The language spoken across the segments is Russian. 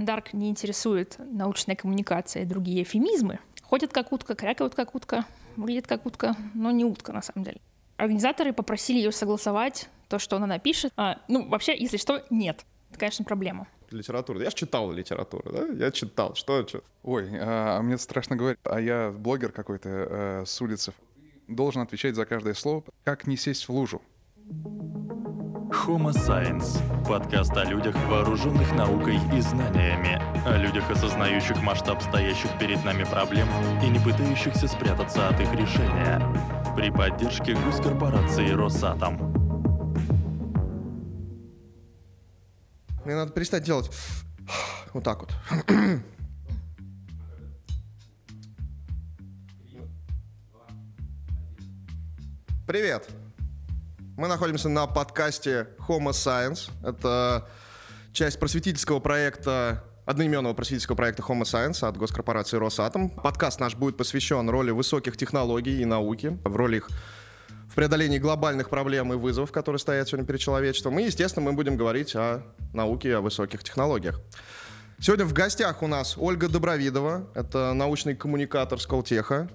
Андарк не интересует научная коммуникация и другие эфемизмы, ходит как утка, крякают как утка, выглядит как утка, но не утка на самом деле. Организаторы попросили ее согласовать то, что она напишет. А, ну, вообще, если что, нет. Это, конечно, проблема. Литература. Я же читал литературу, да? Я читал. Что, что? Ой, а, а мне страшно говорить. А я блогер какой-то а, с улицы. Должен отвечать за каждое слово. Как не сесть в лужу? Homo Science – подкаст о людях, вооруженных наукой и знаниями, о людях, осознающих масштаб стоящих перед нами проблем и не пытающихся спрятаться от их решения. При поддержке госкорпорации «Росатом». Мне надо перестать делать вот так вот. Привет! Мы находимся на подкасте Homo Science. Это часть просветительского проекта одноименного просветительского проекта Homo Science от госкорпорации Росатом. Подкаст наш будет посвящен роли высоких технологий и науки, в роли их в преодолении глобальных проблем и вызовов, которые стоят сегодня перед человечеством. И, естественно, мы будем говорить о науке и о высоких технологиях. Сегодня в гостях у нас Ольга Добровидова, это научный коммуникатор Сколтеха,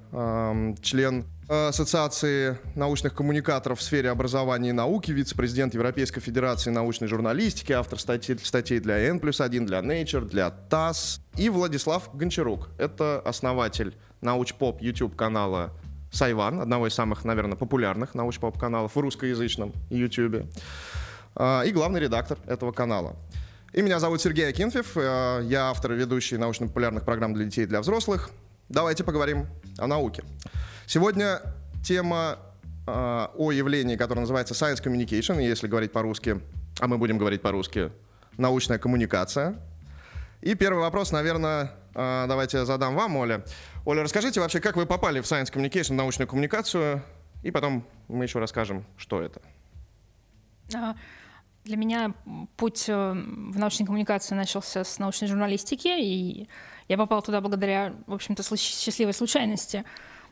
член Ассоциации научных коммуникаторов в сфере образования и науки, вице-президент Европейской Федерации научной журналистики, автор статей, статей для N плюс 1, для Nature, для ТАСС. И Владислав Гончарук. Это основатель научпоп YouTube канала Сайван, одного из самых, наверное, популярных научпоп каналов в русскоязычном YouTube. А, и главный редактор этого канала. И меня зовут Сергей Акинфев. Э, я автор и ведущий научно-популярных программ для детей и для взрослых. Давайте поговорим о науке. Сегодня тема э, о явлении, которое называется Science Communication, если говорить по-русски, а мы будем говорить по-русски, научная коммуникация. И первый вопрос, наверное, э, давайте задам вам, Оля. Оля, расскажите вообще, как вы попали в Science Communication, научную коммуникацию, и потом мы еще расскажем, что это. А, для меня путь э, в научной коммуникации начался с научной журналистики, и я попала туда благодаря, в общем-то, счастливой случайности,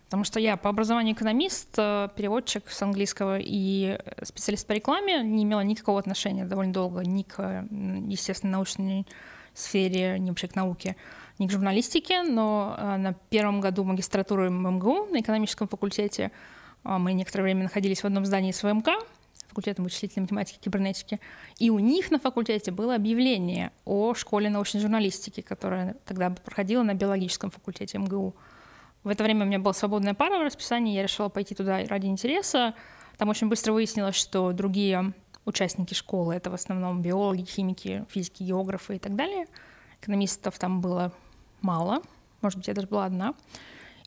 потому что я по образованию экономист, э, переводчик с английского и специалист по рекламе, не имела никакого отношения довольно долго ни к, естественно, научной сфере, ни вообще к науке, ни к журналистике, но э, на первом году магистратуры МГУ на экономическом факультете мы некоторое время находились в одном здании с ВМК, факультетом вычислительной математики и кибернетики. И у них на факультете было объявление о школе научной журналистики, которая тогда проходила на биологическом факультете МГУ. В это время у меня была свободная пара в расписании, я решила пойти туда ради интереса. Там очень быстро выяснилось, что другие участники школы — это в основном биологи, химики, физики, географы и так далее. Экономистов там было мало, может быть, я даже была одна.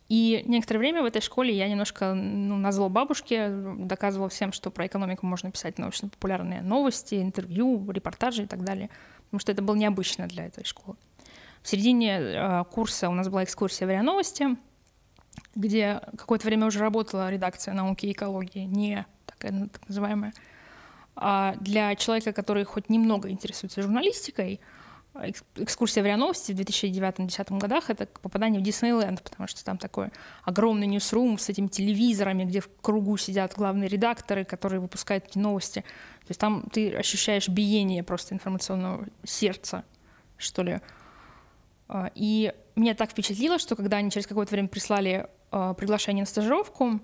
И некоторое время в этой школе я немножко ну, на зло бабушке доказывала всем, что про экономику можно писать научно-популярные новости, интервью, репортажи и так далее, потому что это было необычно для этой школы. В середине э, курса у нас была экскурсия в РИА Новости, где какое-то время уже работала редакция науки и экологии, не такая так называемая. А для человека, который хоть немного интересуется журналистикой, экскурсия в РИА Новости в 2009-2010 годах — это попадание в Диснейленд, потому что там такой огромный ньюсрум с этими телевизорами, где в кругу сидят главные редакторы, которые выпускают эти новости. То есть там ты ощущаешь биение просто информационного сердца, что ли. А, и меня так впечатлило, что когда они через какое-то время прислали а, приглашение на стажировку,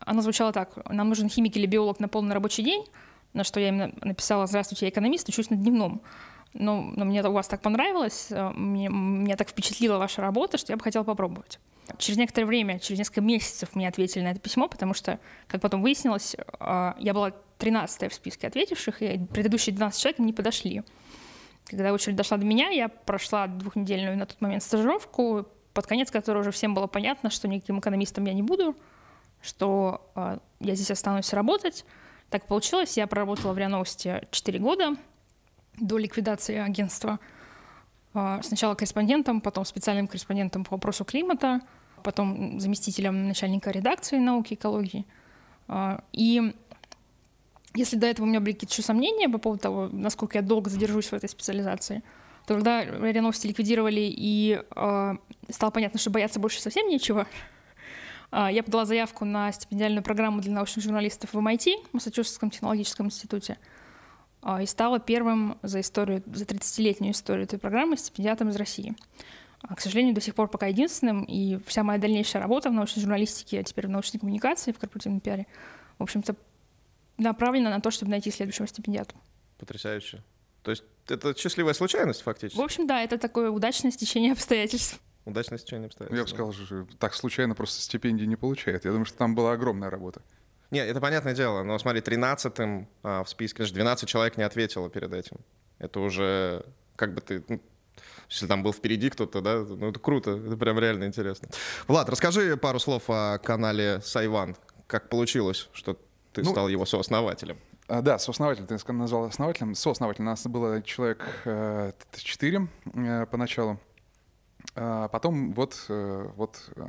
оно звучало так. Нам нужен химик или биолог на полный рабочий день, на что я им написала «Здравствуйте, я экономист, учусь на дневном» ну, но мне у вас так понравилось, э, мне, меня так впечатлила ваша работа, что я бы хотела попробовать. Через некоторое время, через несколько месяцев мне ответили на это письмо, потому что, как потом выяснилось, э, я была 13 в списке ответивших, и предыдущие 12 человек не подошли. Когда очередь дошла до меня, я прошла двухнедельную на тот момент стажировку, под конец которой уже всем было понятно, что никаким экономистом я не буду, что э, я здесь останусь работать. Так получилось, я проработала в РИА Новости 4 года, до ликвидации агентства. А, сначала корреспондентом, потом специальным корреспондентом по вопросу климата, потом заместителем начальника редакции науки и экологии. А, и если до этого у меня были какие-то еще сомнения по поводу того, насколько я долго задержусь в этой специализации, то когда РИА Новости ликвидировали и э, стало понятно, что бояться больше совсем нечего, я подала заявку на стипендиальную программу для научных журналистов в MIT, Массачусетском технологическом институте. А, и стала первым за историю, за 30-летнюю историю этой программы стипендиатом из России. А, к сожалению, до сих пор пока единственным, и вся моя дальнейшая работа в научной журналистике, а теперь в научной коммуникации, в корпоративном пиаре, в общем-то, направлена на то, чтобы найти следующего стипендиата. Потрясающе. То есть это счастливая случайность фактически? В общем, да, это такое удачное стечение обстоятельств. Удачное стечение обстоятельств. Я бы сказал, что так случайно просто стипендии не получает. Я думаю, что там была огромная работа. Нет, это понятное дело, но смотри, 13-м а, в списке, даже 12 человек не ответило перед этим. Это уже как бы ты, ну, если там был впереди кто-то, да, ну это круто, это прям реально интересно. Влад, расскажи пару слов о канале Сайван. Как получилось, что ты ну, стал его сооснователем? А, да, сооснователь, ты назвал основателем. Сооснователь, у нас было человек э, 4 э, поначалу. А потом вот, э, вот э,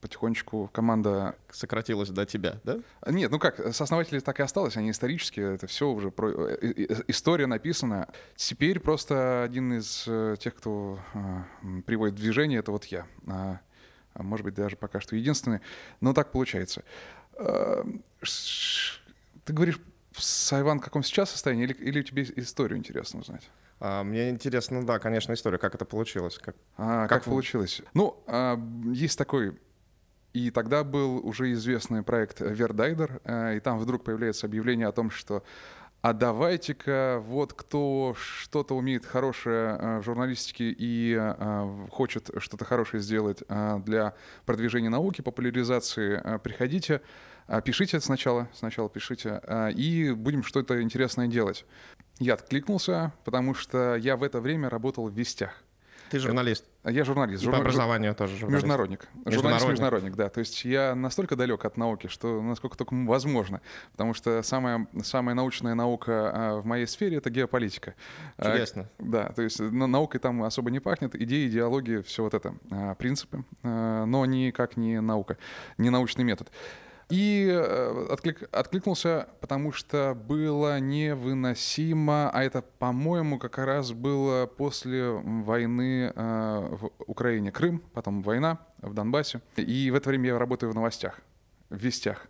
потихонечку команда... Сократилась до тебя, да? Нет, ну как, сооснователи так и осталось, они исторические, это все уже, про... Э, история написана. Теперь просто один из тех, кто приводит в движение, это вот я. А, а может быть, даже пока что единственный, но так получается. Ты говоришь, Сайван в каком сейчас состоянии, или, или тебе историю интересно узнать? А, мне интересно, да, конечно, история, как это получилось. Как, а, как, как получилось? Ну, а, есть такой и тогда был уже известный проект Вердайдер, а, и там вдруг появляется объявление о том, что а давайте-ка вот кто что-то умеет хорошее а, в журналистике и хочет что-то хорошее сделать для продвижения науки, популяризации, приходите, пишите сначала, сначала пишите, а, и будем что-то интересное делать. Я откликнулся, потому что я в это время работал в «Вестях». Ты журналист? Я журналист. Жур... по образованию тоже журналист. Международник. Журналист-международник, да. То есть я настолько далек от науки, что насколько только возможно. Потому что самая, самая научная наука а, в моей сфере — это геополитика. Интересно. А, да, то есть наукой там особо не пахнет. Идеи, идеологии, все вот это. А, принципы. А, но никак не наука, не научный метод. И э, отклик, откликнулся, потому что было невыносимо, а это, по-моему, как раз было после войны э, в Украине. Крым, потом война в Донбассе. И в это время я работаю в новостях, в вестях.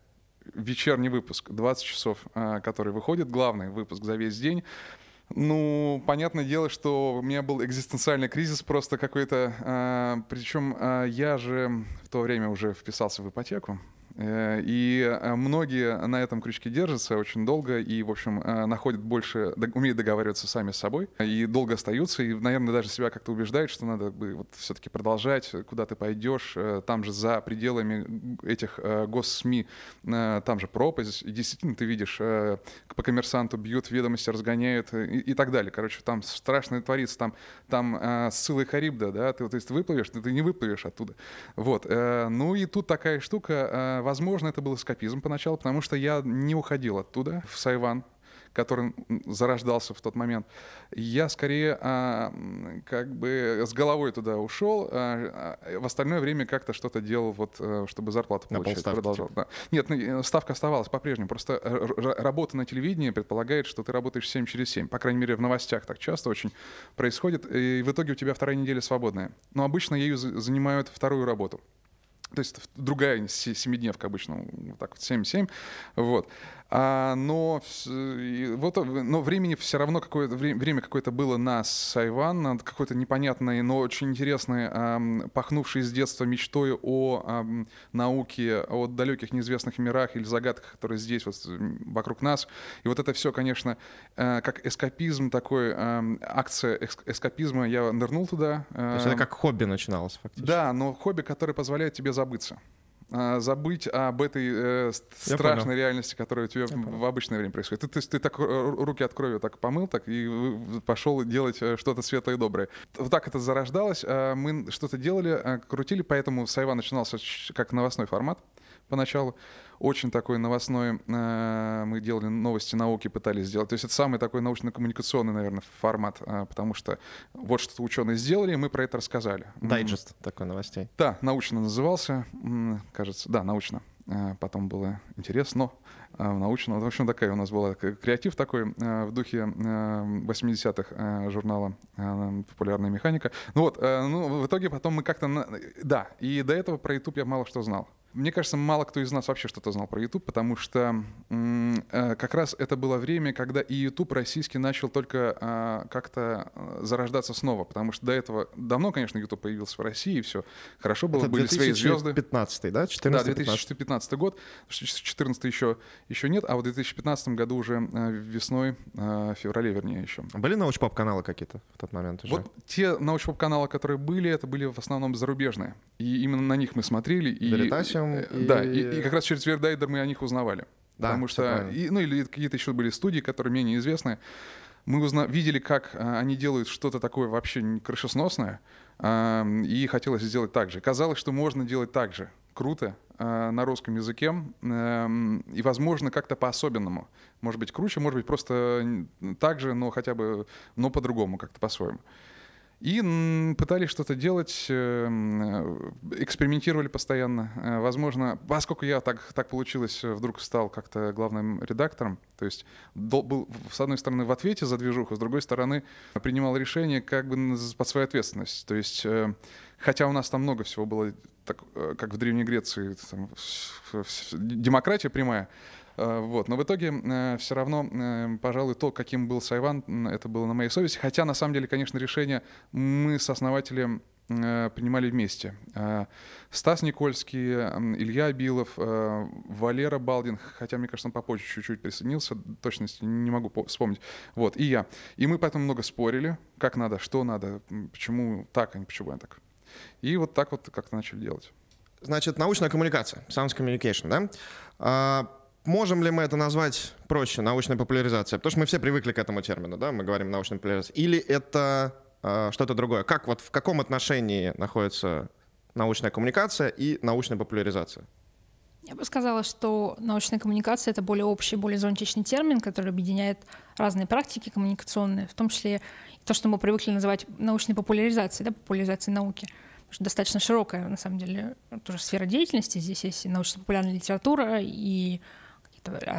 Вечерний выпуск, 20 часов, э, который выходит, главный выпуск за весь день. Ну, понятное дело, что у меня был экзистенциальный кризис просто какой-то. Э, причем э, я же в то время уже вписался в ипотеку. Э, и э, многие на этом крючке держатся очень долго и, в общем, э, находят больше, умеют договариваться сами с собой и долго остаются. И, наверное, даже себя как-то убеждают, что надо бы вот все-таки продолжать, куда ты пойдешь. Там же за пределами этих госсми, там же пропасть. И действительно, ты видишь, по коммерсанту бьют, ведомости разгоняют и, и так далее. Короче, там страшно творится. Там, там ссылы Харибда, да, ты, то есть ты выплывешь, ты, ты не выплывешь оттуда. Вот. Ну и тут такая штука, Возможно, это был эскапизм поначалу, потому что я не уходил оттуда, в Сайван, который зарождался в тот момент. Я скорее а, как бы с головой туда ушел, а, а в остальное время как-то что-то делал, вот, э, чтобы зарплату получать. Продолжал. Да. Нет, ну, э, ставка оставалась по-прежнему. Просто работа на телевидении предполагает, что ты работаешь 7 через 7. По крайней мере, в новостях так часто очень происходит. И в итоге у тебя вторая неделя свободная. Но обычно ею занимают вторую работу. То есть другая семидневка обычно, вот так вот 7-7. Вот. А, но, вот, но времени все равно какое-то время, время какое-то было на Сайван, на какой-то непонятный, но очень интересный, а, пахнувший с детства мечтой о а, науке, о далеких неизвестных мирах или загадках, которые здесь вот вокруг нас. И вот это все, конечно, а, как эскапизм такой, акция эскапизма, я нырнул туда. То есть это как хобби начиналось фактически? Да, но хобби, которое позволяет тебе забыться. А, забыть об этой э, страшной понял. реальности, которая у тебя в обычное время происходит. Ты, ты, ты так руки от крови так помыл, так и пошел делать э, что-то светлое и доброе. Вот так это зарождалось. А мы что-то делали, а, крутили, поэтому Сайва начинался как новостной формат поначалу очень такой новостной, э, мы делали новости науки, пытались сделать. То есть это самый такой научно-коммуникационный, наверное, формат, э, потому что вот что ученые сделали, мы про это рассказали. Дайджест такой новостей. Да, научно назывался, кажется, да, научно. Э, потом было интересно, научно. В общем, такая у нас была креатив такой в духе 80-х журнала «Популярная механика». Ну вот, ну, в итоге потом мы как-то... Да, и до этого про YouTube я мало что знал. Мне кажется, мало кто из нас вообще что-то знал про YouTube, потому что э, как раз это было время, когда и YouTube российский начал только а, как-то э, зарождаться снова, потому что до этого давно, конечно, YouTube появился в России, и все хорошо было, Это были свои звезды. 2015, да? 14 да, 2015 год, 2014 еще, еще нет, а в 2015 году уже э, весной, в феврале, вернее, еще. Были научпоп-каналы какие-то в тот момент уже? Вот те научпоп-каналы, которые были, это были в основном зарубежные. И именно на них мы смотрели. И, Veritasium и... Да, и, и как раз через Вердайдер мы о них узнавали. Да, Потому что, и, ну или какие-то еще были студии, которые менее известны. Мы узна... видели, как а, они делают что-то такое вообще крышесносное, а, и хотелось сделать так же. Казалось, что можно делать так же. Круто, а, на русском языке, а, и, возможно, как-то по-особенному. Может быть, круче, может быть, просто так же, но хотя бы, но по-другому, как-то по-своему. И пытались что-то делать, эм, экспериментировали постоянно. Э, возможно, поскольку я так, так получилось, э, вдруг стал как-то главным редактором, то есть был, с одной стороны, в ответе за движуху, с другой стороны, принимал решение как бы под свою ответственность. То есть, э, хотя у нас там много всего было, так, как в Древней Греции, там, демократия прямая, Э, вот. Но в итоге э, все равно, э, пожалуй, то, каким был Сайван, это было на моей совести. Хотя, на самом деле, конечно, решение мы с основателем принимали вместе. Стас Никольский, Илья Абилов, Валера Балдин, хотя, мне кажется, он попозже чуть-чуть присоединился, точности не могу вспомнить. Вот, и я. И мы поэтому много спорили, как надо, что надо, почему так, а не почему я так. И вот так вот как-то начали делать. Значит, научная коммуникация, science communication, да? Можем ли мы это назвать проще, научная популяризация? Потому что мы все привыкли к этому термину, да, мы говорим научная популяризация. Или это э, что-то другое? Как вот в каком отношении находится научная коммуникация и научная популяризация? Я бы сказала, что научная коммуникация — это более общий, более зонтичный термин, который объединяет разные практики коммуникационные, в том числе то, что мы привыкли называть научной популяризацией, да, популяризацией науки. Что достаточно широкая, на самом деле, тоже сфера деятельности. Здесь есть и научно-популярная литература, и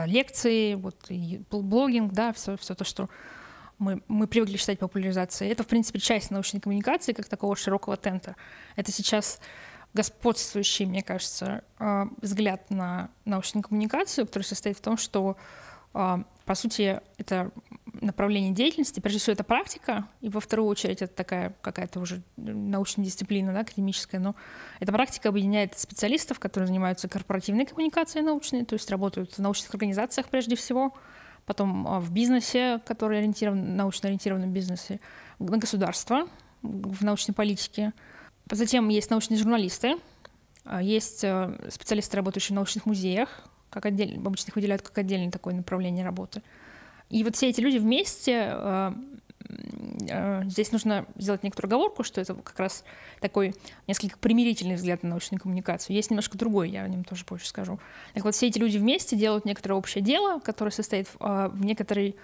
лекции, вот блогинг, да, все, все то, что мы, мы привыкли считать популяризацией. Это, в принципе, часть научной коммуникации, как такого широкого тента. Это сейчас господствующий, мне кажется, а, взгляд на научную коммуникацию, который состоит в том, что, а, по сути, это направление деятельности. Прежде всего, это практика, и во вторую очередь это такая какая-то уже научная дисциплина, да, академическая, но эта практика объединяет специалистов, которые занимаются корпоративной коммуникацией научной, то есть работают в научных организациях прежде всего, потом а, в бизнесе, который ориентирован, научно ориентированном бизнесе, на государство, в научной политике. Затем есть научные журналисты, а, есть а, специалисты, работающие в научных музеях, как отдельно, обычно их выделяют как отдельное такое направление работы. И вот все эти люди вместе, э, э, здесь нужно сделать некоторую оговорку, что это как раз такой несколько примирительный взгляд на научную коммуникацию. Есть немножко другой, я о нем тоже позже скажу. Так вот, все эти люди вместе делают некоторое общее дело, которое состоит в, э, в некоторой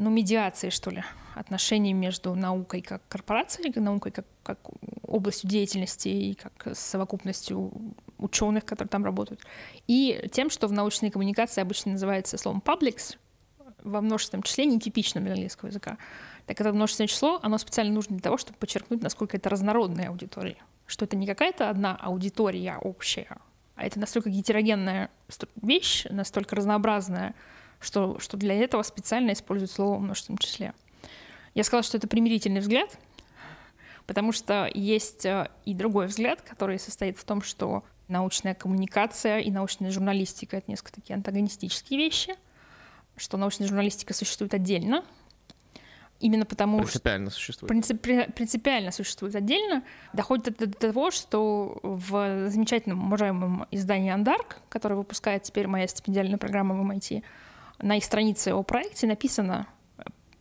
ну, медиации, что ли, отношений между наукой как корпорацией, наукой как, как областью деятельности и как совокупностью ученых, которые там работают, и тем, что в научной коммуникации обычно называется словом publics, во множественном числе нетипичным для английского языка. Так это множественное число, оно специально нужно для того, чтобы подчеркнуть, насколько это разнородная аудитория. Что это не какая-то одна аудитория общая, а это настолько гетерогенная вещь, настолько разнообразная, что, что для этого специально используют слово в множественном числе. Я сказала, что это примирительный взгляд, потому что есть э, и другой взгляд, который состоит в том, что научная коммуникация и научная журналистика — это несколько такие антагонистические вещи — что научная журналистика существует отдельно, именно потому принципиально существует. Принцип, принципиально существует отдельно, доходит до, до того, что в замечательном уважаемом издании «Андарк», которое выпускает теперь моя стипендиальная программа в MIT, на их странице о проекте написано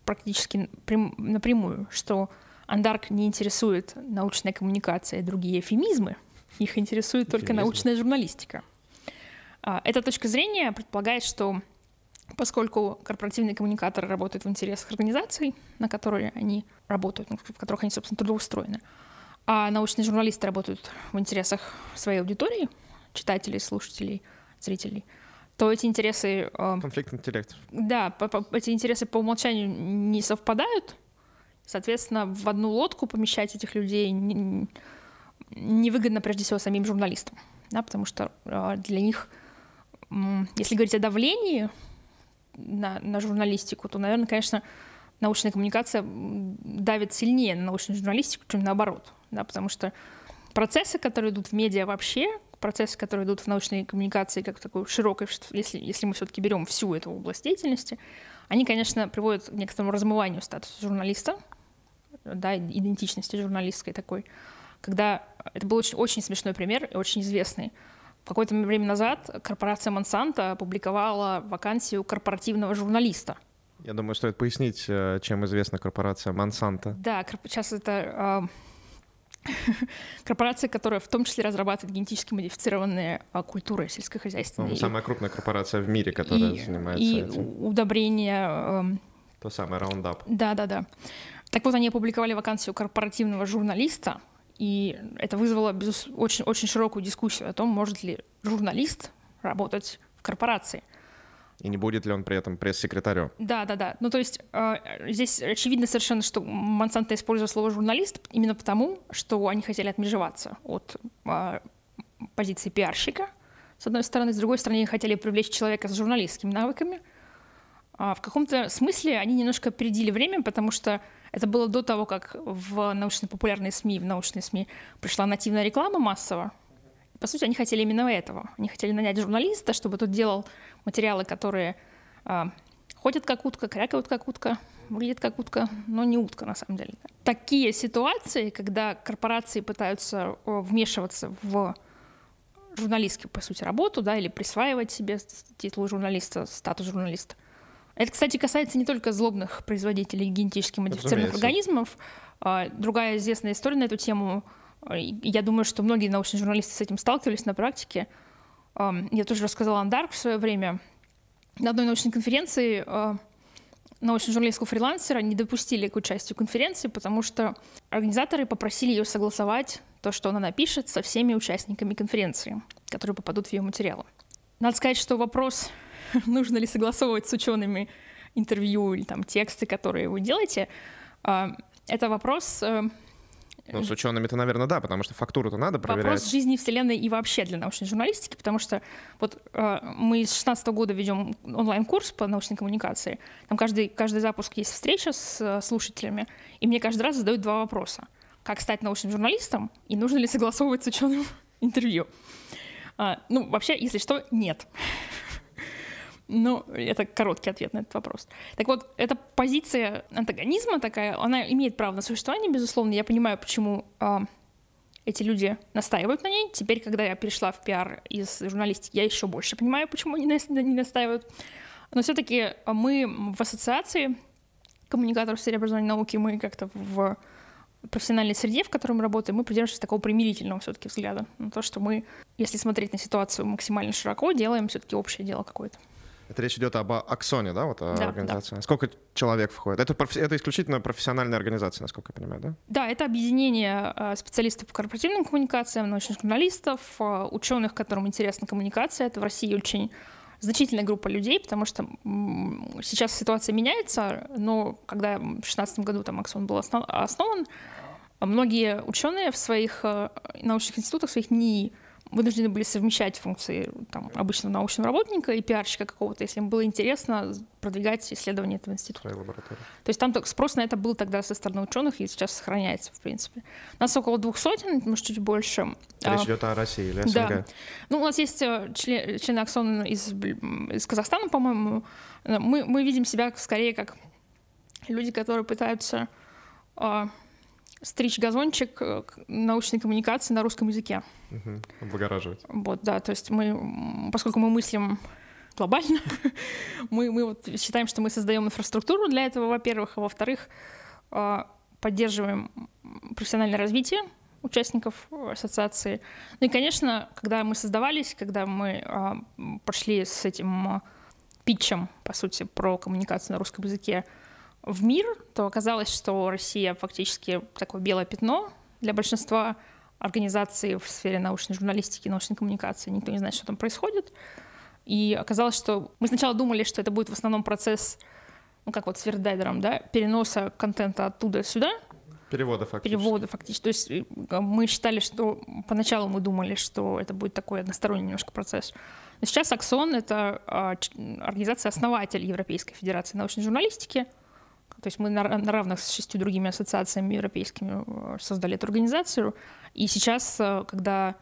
практически прям, напрямую, что Андарк не интересует научная коммуникация и другие эфемизмы, их интересует только Эфемизм. научная журналистика. А, эта точка зрения предполагает, что поскольку корпоративные коммуникаторы работают в интересах организаций, на которые они работают, в которых они, собственно, трудоустроены, а научные журналисты работают в интересах своей аудитории, читателей, слушателей, зрителей, то эти интересы... Э, Конфликт интересов. Да, по, по, эти интересы по умолчанию не совпадают. Соответственно, в одну лодку помещать этих людей невыгодно, прежде всего, самим журналистам. да, потому что э, для них, если говорить о давлении на, на журналистику, то, наверное, конечно, научная коммуникация давит сильнее на научную журналистику, чем наоборот, да, потому что процессы, которые идут в медиа вообще, процессы, которые идут в научной коммуникации как такой широкой, если, если мы все-таки берем всю эту область деятельности, они, конечно, приводят к некоторому размыванию статуса журналиста, да, идентичности журналистской такой, когда это был очень, очень смешной пример очень известный. Какое-то время назад корпорация Monsanto опубликовала вакансию корпоративного журналиста. Я думаю, стоит пояснить, э, чем известна корпорация Monsanto. Да, сейчас это а, корпорация, которая в том числе разрабатывает генетически модифицированные а, культуры сельскохозяйственные. Ну, самая крупная корпорация в мире, которая и, занимается и этим. удобрения. Э, То самое Roundup. Да, да, да. Так вот, они опубликовали вакансию корпоративного журналиста, и это вызвало очень, очень широкую дискуссию о том, может ли журналист работать в корпорации. И не будет ли он при этом пресс-секретарем? Да, да, да. Ну, то есть э, здесь очевидно совершенно, что Монсанто использует слово журналист именно потому, что они хотели отмежеваться от э, позиции пиарщика, с одной стороны, с другой стороны, они хотели привлечь человека с журналистскими навыками. А в каком-то смысле они немножко опередили время, потому что это было до того, как в научно-популярные СМИ, в научные СМИ пришла нативная реклама массово. По сути, они хотели именно этого. Они хотели нанять журналиста, чтобы тот делал материалы, которые э, ходят как утка, крякают как утка, выглядят как утка, но не утка на самом деле. Такие ситуации, когда корпорации пытаются вмешиваться в журналистскую, по сути, работу, да, или присваивать себе титул журналиста, статус журналиста. Это, кстати, касается не только злобных производителей генетически модифицированных организмов. А, другая известная история на эту тему я думаю, что многие научные журналисты с этим сталкивались на практике. Я тоже рассказала Андарк в свое время. На одной научной конференции а, научно-журналистского фрилансера не допустили к участию конференции, потому что организаторы попросили ее согласовать то, что она напишет, со всеми участниками конференции, которые попадут в ее материалы. Надо сказать, что вопрос, нужно ли согласовывать с учеными интервью или там тексты, которые вы делаете, а, это вопрос э, ну, с учеными-то, наверное, да, потому что фактуру-то надо проверять. Вопрос жизни Вселенной и вообще для научной журналистики, потому что вот э, мы с 16 года ведем онлайн-курс по научной коммуникации. Там каждый, каждый запуск есть встреча с э, слушателями, и мне каждый раз задают два вопроса. Как стать научным журналистом и нужно ли согласовывать с ученым интервью? А, ну, вообще, если что, нет. Ну, это короткий ответ на этот вопрос. Так вот, эта позиция антагонизма такая, она имеет право на существование, безусловно. Я понимаю, почему э, эти люди настаивают на ней. Теперь, когда я перешла в пиар из журналистики, я еще больше понимаю, почему они не настаивают. Но все-таки мы в ассоциации коммуникаторов в сфере образования и науки, мы как-то в профессиональной среде, в которой мы работаем, мы придерживаемся такого примирительного все-таки взгляда на то, что мы, если смотреть на ситуацию максимально широко, делаем все-таки общее дело какое-то. Это речь идет об Аксоне, да, вот да, организации? Да. Сколько человек входит? Это, это исключительно профессиональная организация, насколько я понимаю, да? Да, это объединение э, специалистов по корпоративным коммуникациям, научных журналистов, э, ученых, которым интересна коммуникация. Это в России очень значительная группа людей, потому что сейчас ситуация меняется, но когда в 2016 году там Аксон был основан, многие ученые в своих э, научных институтах, в своих НИИ вынуждены были совмещать функции там, обычного научного работника и пиарщика какого-то, если им было интересно продвигать исследования этого института. То есть там спрос на это был тогда со стороны ученых и сейчас сохраняется, в принципе. Нас около двух сотен, может, чуть больше. Речь а, идет о России или СНГ? Да. Ну, у нас есть э, член, члены Аксона из, из Казахстана, по-моему. Мы, мы видим себя скорее как люди, которые пытаются а, стричь газончик э, научной коммуникации на русском языке. Угу. Облагораживать. Вот, да, то есть мы, поскольку мы мыслим глобально, мы, мы вот считаем, что мы создаем инфраструктуру для этого, во-первых, а во-вторых, а, поддерживаем профессиональное развитие участников ассоциации. Ну и, конечно, когда мы создавались, когда мы а, пошли с этим питчем, по сути, про коммуникацию на русском языке в мир, то оказалось, что Россия фактически такое белое пятно для большинства организаций в сфере научной журналистики научной коммуникации. Никто не знает, что там происходит. И оказалось, что мы сначала думали, что это будет в основном процесс, ну как вот с Вердайдером, да, переноса контента оттуда сюда, Переводы фактически. Переводы фактически. То есть э, мы считали, что поначалу мы думали, что это будет такой односторонний немножко процесс. Но сейчас Аксон — это а, организация-основатель Европейской Федерации научной журналистики. То есть мы на, на равных с шестью другими ассоциациями европейскими э, создали эту организацию. И сейчас, э, когда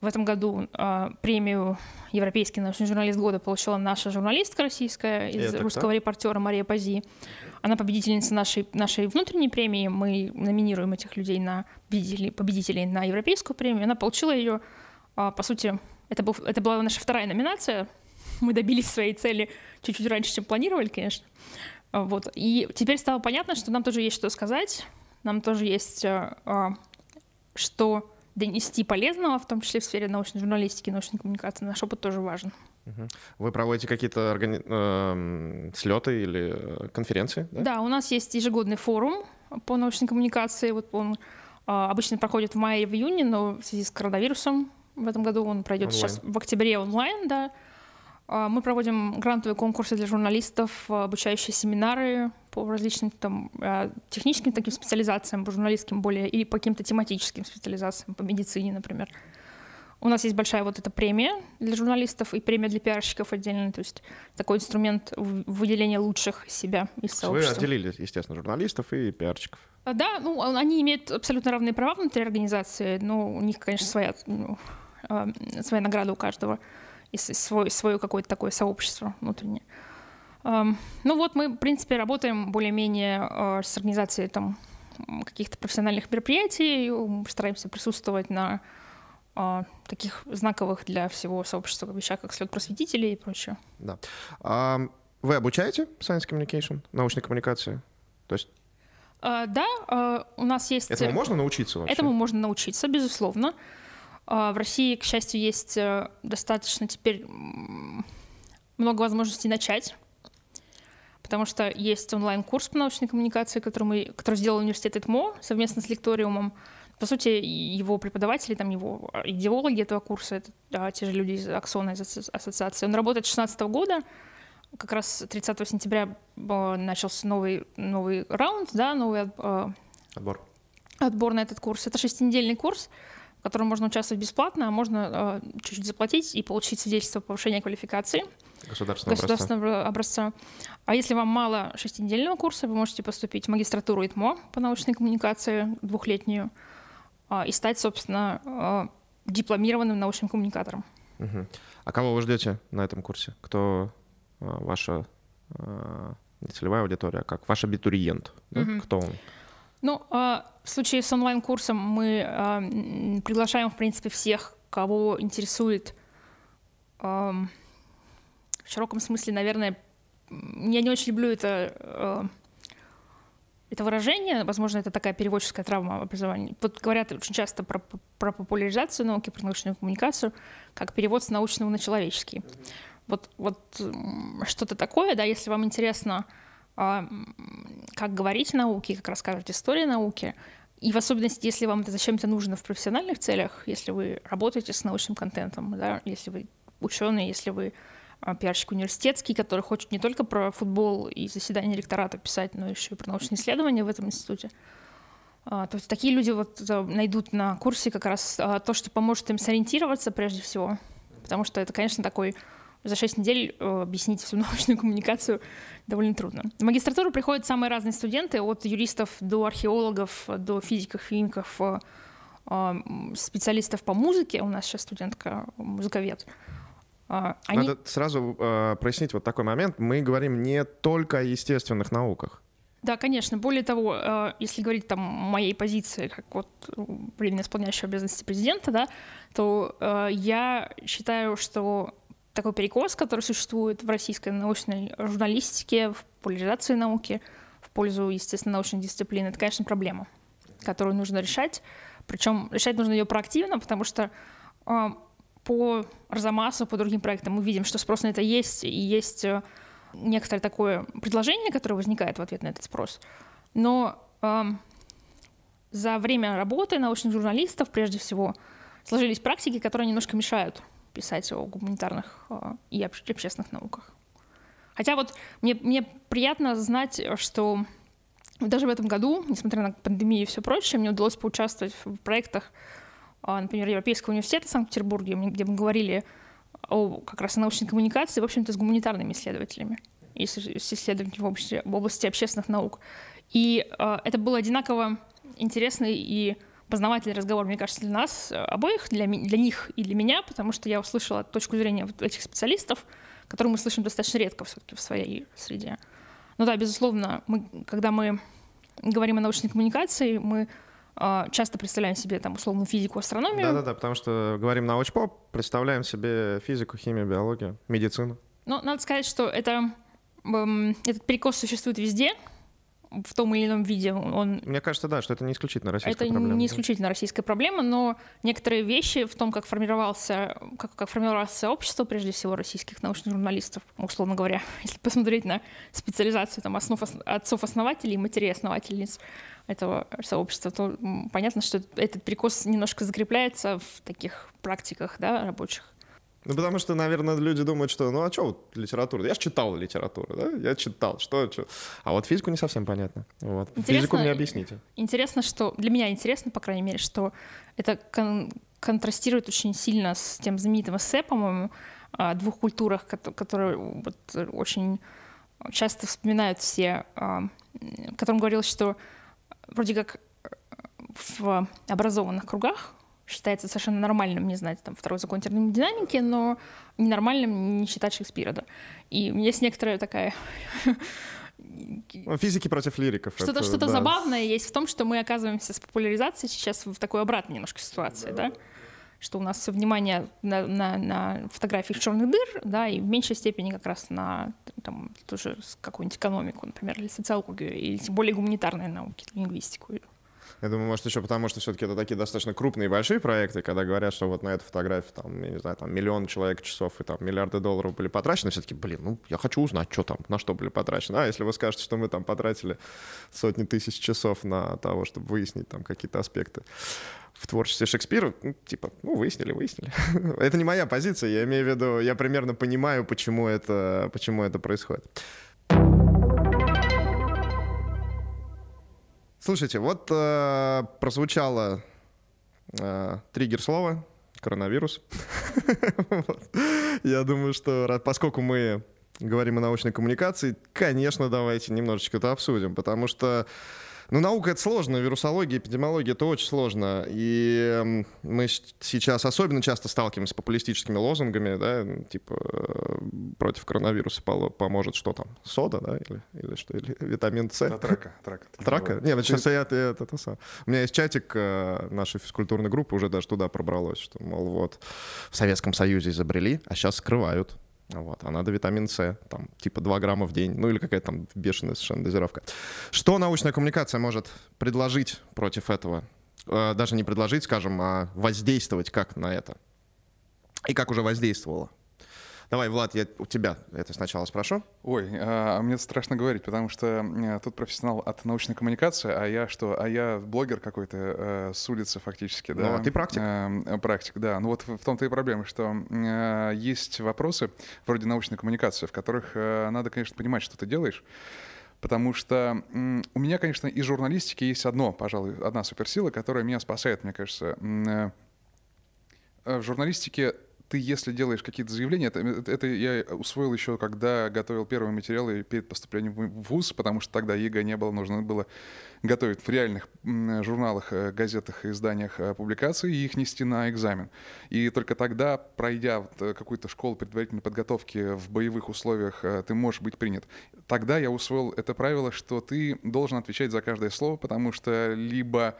в этом году э, премию «Европейский научный журналист года» получила наша журналистка российская из Это русского кто? репортера Мария Пази. Она победительница нашей, нашей внутренней премии. Мы номинируем этих людей на победителей, победителей на европейскую премию. Она получила ее, по сути, это, был, это была наша вторая номинация. Мы добились своей цели чуть-чуть раньше, чем планировали, конечно. Вот. И теперь стало понятно, что нам тоже есть что сказать. Нам тоже есть а, а, что донести полезного, в том числе в сфере научной журналистики, научной коммуникации. Наш опыт тоже важен. Вы проводите какие-то органи... эм, слеты или э, конференции? Да? Да, у нас есть ежегодный форум по научной коммуникации. Вот он а, обычно проходит в мае и в июне, но в связи с коронавирусом в этом году он пройдет Онлайн. сейчас в октябре онлайн, да. А, Мы проводим грантовые конкурсы для журналистов, а, обучающие семинары по различным там а, техническим таким специализациям, по журналистским более, или по каким-то тематическим специализациям, по медицине, например. У нас есть большая вот эта премия для журналистов и премия для пиарщиков отдельно, то есть такой инструмент выделения лучших себя из Вы сообщества. отделили, естественно, журналистов и пиарчиков. А, Да, ну, они имеют абсолютно равные права внутри организации, но у них, конечно, своя, ну, своя награда у каждого и свой, свое какое-то такое сообщество внутреннее. Ам, Ну вот мы, в принципе, работаем более-менее а, с организацией там каких-то профессиональных мероприятий, стараемся присутствовать на а, таких знаковых для всего сообщества вещах, как слет просветителей и прочее. Да. А, вы обучаете Science Communication, научной коммуникации? То есть А, Да, у нас есть... этому можно научиться вообще? Этому можно научиться, безусловно. А, В России, к счастью, есть э, достаточно теперь много возможностей начать, потому что есть онлайн-курс по научной коммуникации, который, мы, который сделал университет ИТМО совместно с лекториумом. По сути, его преподаватели, там его а, идеологи этого курса, это да, те же люди из Аксона, из ассоциации. Он работает с 2016 года, как раз 30 сентября э, начался новый, новый раунд, да, новый э, Отбор. отбор на этот курс. Это шестинедельный курс, котором можно участвовать бесплатно, а можно э, чуть-чуть заплатить и получить свидетельство повышения квалификации Государственного образца. государственного образца. А если вам мало шестинедельного курса, вы можете поступить в магистратуру ИТМО по научной коммуникации двухлетнюю а, и стать, собственно, э, дипломированным научным коммуникатором. Мгм. А кого вы ждете на этом курсе? Кто а, ваша а, не целевая аудитория, а как ваш абитуриент? да? Мгм. Кто он? Ну, а, в случае с онлайн-курсом мы а, приглашаем, в принципе, всех, кого интересует ам, в широком смысле, наверное, я не очень люблю это, а, это выражение, возможно, это такая переводческая травма образования. Вот говорят очень часто про, про популяризацию науки, про научную коммуникацию, как перевод с научного на человеческий. Вот, вот что-то такое, да, если вам интересно а, как говорить о науке, как рассказывать историю науки, и в особенности, если вам это зачем-то нужно в профессиональных целях, если вы работаете с научным контентом, да, если вы ученый, если вы а, пиарщик университетский, который хочет не только про футбол и заседание ректората писать, но еще и про научные исследования в этом институте. А, То есть такие люди вот э, найдут на курсе как раз а, то, что поможет им сориентироваться прежде всего, потому что это, конечно, такой за 6 недель э, объяснить всю научную коммуникацию довольно трудно. В магистратуру приходят самые разные студенты, от юристов до археологов, до физиков, химиков, э, э, м, специалистов по музыке. У нас сейчас студентка музыковед. А, Они... Надо сразу прояснить вот такой момент. Мы говорим не только о естественных науках. Да, конечно. Более того, э, если говорить там о моей позиции, как вот э, временно исполняющего обязанности президента, да, то э, я считаю, что такой перекос, который существует в российской научной журналистике, в популяризации науки, в пользу, естественно, научной дисциплины, это, конечно, проблема, которую нужно решать. Причем решать нужно ее проактивно, потому что э, по Арзамасу, по другим проектам мы видим, что спрос на это есть, и есть э, некоторое такое предложение, которое возникает в ответ на этот спрос. Но эм, за время работы научных журналистов, прежде всего, сложились практики, которые немножко мешают писать о гуманитарных э, и обще- общественных науках. Хотя вот мне, мне приятно знать, что даже в этом году, несмотря на пандемию и все прочее, мне удалось поучаствовать в проектах, а, например, Европейского университета в Санкт-Петербурге, где мы говорили о как раз о научной коммуникации, в общем-то, с гуманитарными исследователями и с исследователями в области, в области общественных наук. И э, это было одинаково интересный и познавательный разговор, мне кажется, для нас обоих, для, для них и для меня, потому что я услышала точку зрения вот этих специалистов, которую мы слышим достаточно редко все-таки в своей среде. Ну да, безусловно, мы, когда мы говорим о научной коммуникации, мы э, часто представляем себе там условную физику, астрономию. Да-да-да, потому что говорим научпоп, представляем себе физику, химию, биологию, медицину. Ну, надо сказать, что это, э, этот перекос существует везде, в том или ином виде. Он... Мне кажется, да, что это не исключительно российская это проблема. Это не исключительно российская проблема, но некоторые вещи в том, как формировался, как, как формировалось сообщество, прежде всего, российских научных журналистов, условно говоря, если посмотреть на специализацию там, основ, отцов-основателей и матерей-основательниц этого сообщества, то понятно, что этот перекос немножко закрепляется в таких практиках да, рабочих. Ну, потому что, наверное, люди думают, что, ну, а что вот литература? Я же читал литературу, да? Я читал, что, что. А вот физику не совсем понятно. Вот. Физику мне объясните. Интересно, что... Для меня интересно, по крайней мере, что это кон контрастирует очень сильно с тем знаменитым эссе, по-моему, о двух культурах, которые вот очень часто вспоминают все, в котором говорилось, что вроде как в образованных кругах считается совершенно нормальным не знать там второй закон термодинамики, но ненормальным не считать Шекспира, да. И есть некоторая такая ну, Физики против лириков. Что-то что да. забавное есть в том, что мы оказываемся с популяризацией сейчас в такой обратной немножко ситуации, да, да? что у нас все внимание на, на, на фотографиях черных дыр, да, и в меньшей степени как раз на там, тоже какую-нибудь экономику, например, или социологию, или тем более гуманитарные науки, лингвистику. Я думаю, может, еще потому, что все-таки это такие достаточно крупные и большие проекты, когда говорят, что вот на эту фотографию, там, я не знаю, там миллион человек часов и там миллиарды долларов были потрачены, все-таки, блин, ну, я хочу узнать, что там, на что были потрачены. А если вы скажете, что мы там потратили сотни тысяч часов на того, чтобы выяснить там какие-то аспекты в творчестве Шекспира, ну, типа, ну, выяснили, выяснили. это не моя позиция, я имею в виду, я примерно понимаю, почему это, почему это происходит. Слушайте, вот э, прозвучало э, триггер слова коронавирус. Я думаю, что поскольку мы говорим о научной коммуникации, конечно, давайте немножечко это обсудим, потому что ну, наука — это сложно, вирусология, эпидемиология — это очень сложно. И мы сейчас особенно часто сталкиваемся с популистическими лозунгами, да, типа э, против коронавируса поможет что там, сода, да, или, или что, или витамин С. Трака, трака. Трака? Нет, ну сейчас я, это, это, это сам. У меня есть чатик э, нашей физкультурной группы, уже даже туда пробралось, что, мол, вот, в Советском Союзе изобрели, а сейчас скрывают. Вот, а надо витамин С, там, типа 2 грамма в день, ну или какая-то там бешеная совершенно дозировка. Что научная коммуникация может предложить против этого? Э, даже не предложить, скажем, а воздействовать как на это? И как уже воздействовала? Давай, Влад, я у тебя это сначала спрошу. Ой, а, мне страшно говорить, потому что а, тут профессионал от научной коммуникации, а я что? А я блогер какой-то а, с улицы фактически, да? Ну, а ты практик. А, практик, да. Ну вот в том-то и проблема, что а, есть вопросы вроде научной коммуникации, в которых а, надо, конечно, понимать, что ты делаешь, потому что у меня, конечно, из журналистики есть одно, пожалуй, одна суперсила, которая меня спасает, мне кажется. Э, в журналистике ты, если делаешь какие-то заявления, это, это я усвоил еще, когда готовил первые материалы перед поступлением в ВУЗ, потому что тогда ЕГЭ не было, нужно было готовить в реальных журналах, э, газетах изданиях э, публикации и их нести на экзамен. И только тогда, пройдя э, какую-то школу предварительной подготовки в боевых условиях, ты можешь быть принят. Тогда я усвоил это правило, что ты должен отвечать за каждое слово, потому что либо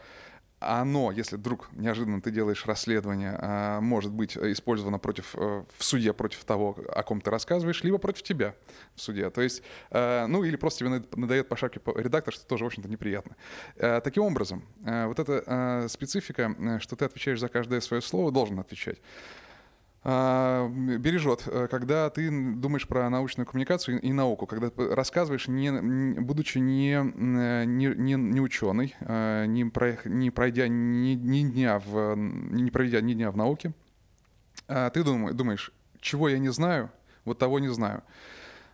оно, если вдруг неожиданно ты делаешь расследование, а, может быть использовано против, э, в суде против того, о ком ты рассказываешь, либо против тебя в суде. То есть, э, ну или просто тебе надает по шапке редактор, что тоже, в общем-то, неприятно. Э, таким образом, вот эта специфика, что ты отвечаешь за каждое свое слово, должен отвечать. А, бережет, э, когда ты думаешь про научную коммуникацию и науку, когда рассказываешь, не, будучи не, э, не, не, не ученый, э, не, про, не пройдя ни, ни дня в, не проведя ни дня в науке, а ты думаешь, чего я не знаю, вот того не знаю.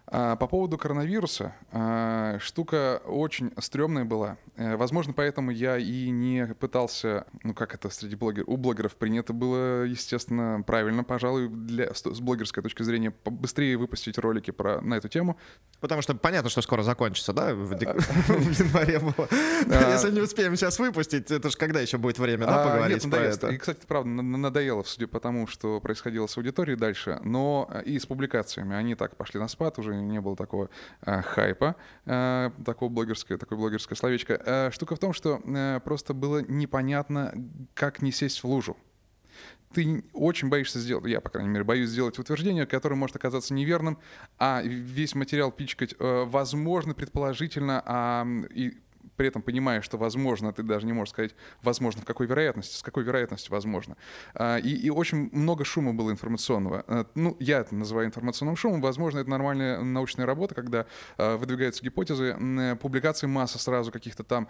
А, по поводу коронавируса, а, штука очень стрёмная была. Э, возможно, поэтому я и не пытался, ну как это среди блогеров, у блогеров принято было, естественно, правильно, пожалуй, для, с блогерской точки зрения, быстрее выпустить ролики про, на эту тему. Потому что понятно, что скоро закончится, да, в, в январе было. Если не успеем сейчас выпустить, это же когда еще будет время, да, поговорить про это? И, кстати, правда, надоело, судя по тому, что происходило с аудиторией дальше, но и с публикациями. Они так пошли на спад, уже не было такого э, хайпа, э, такого блогерское, такое блогерское словечко. Э, штука в том, что э, просто было непонятно, как не сесть в лужу ты очень боишься сделать, я, по крайней мере, боюсь сделать утверждение, которое может оказаться неверным, а весь материал пичкать э, возможно, предположительно, а, и при этом понимая, что возможно, ты даже не можешь сказать, возможно, в какой вероятности, с какой вероятностью возможно. А, и, и очень много шума было информационного. А, ну, я это называю информационным шумом. Возможно, это нормальная научная работа, когда а, выдвигаются гипотезы, публикации масса сразу каких-то там,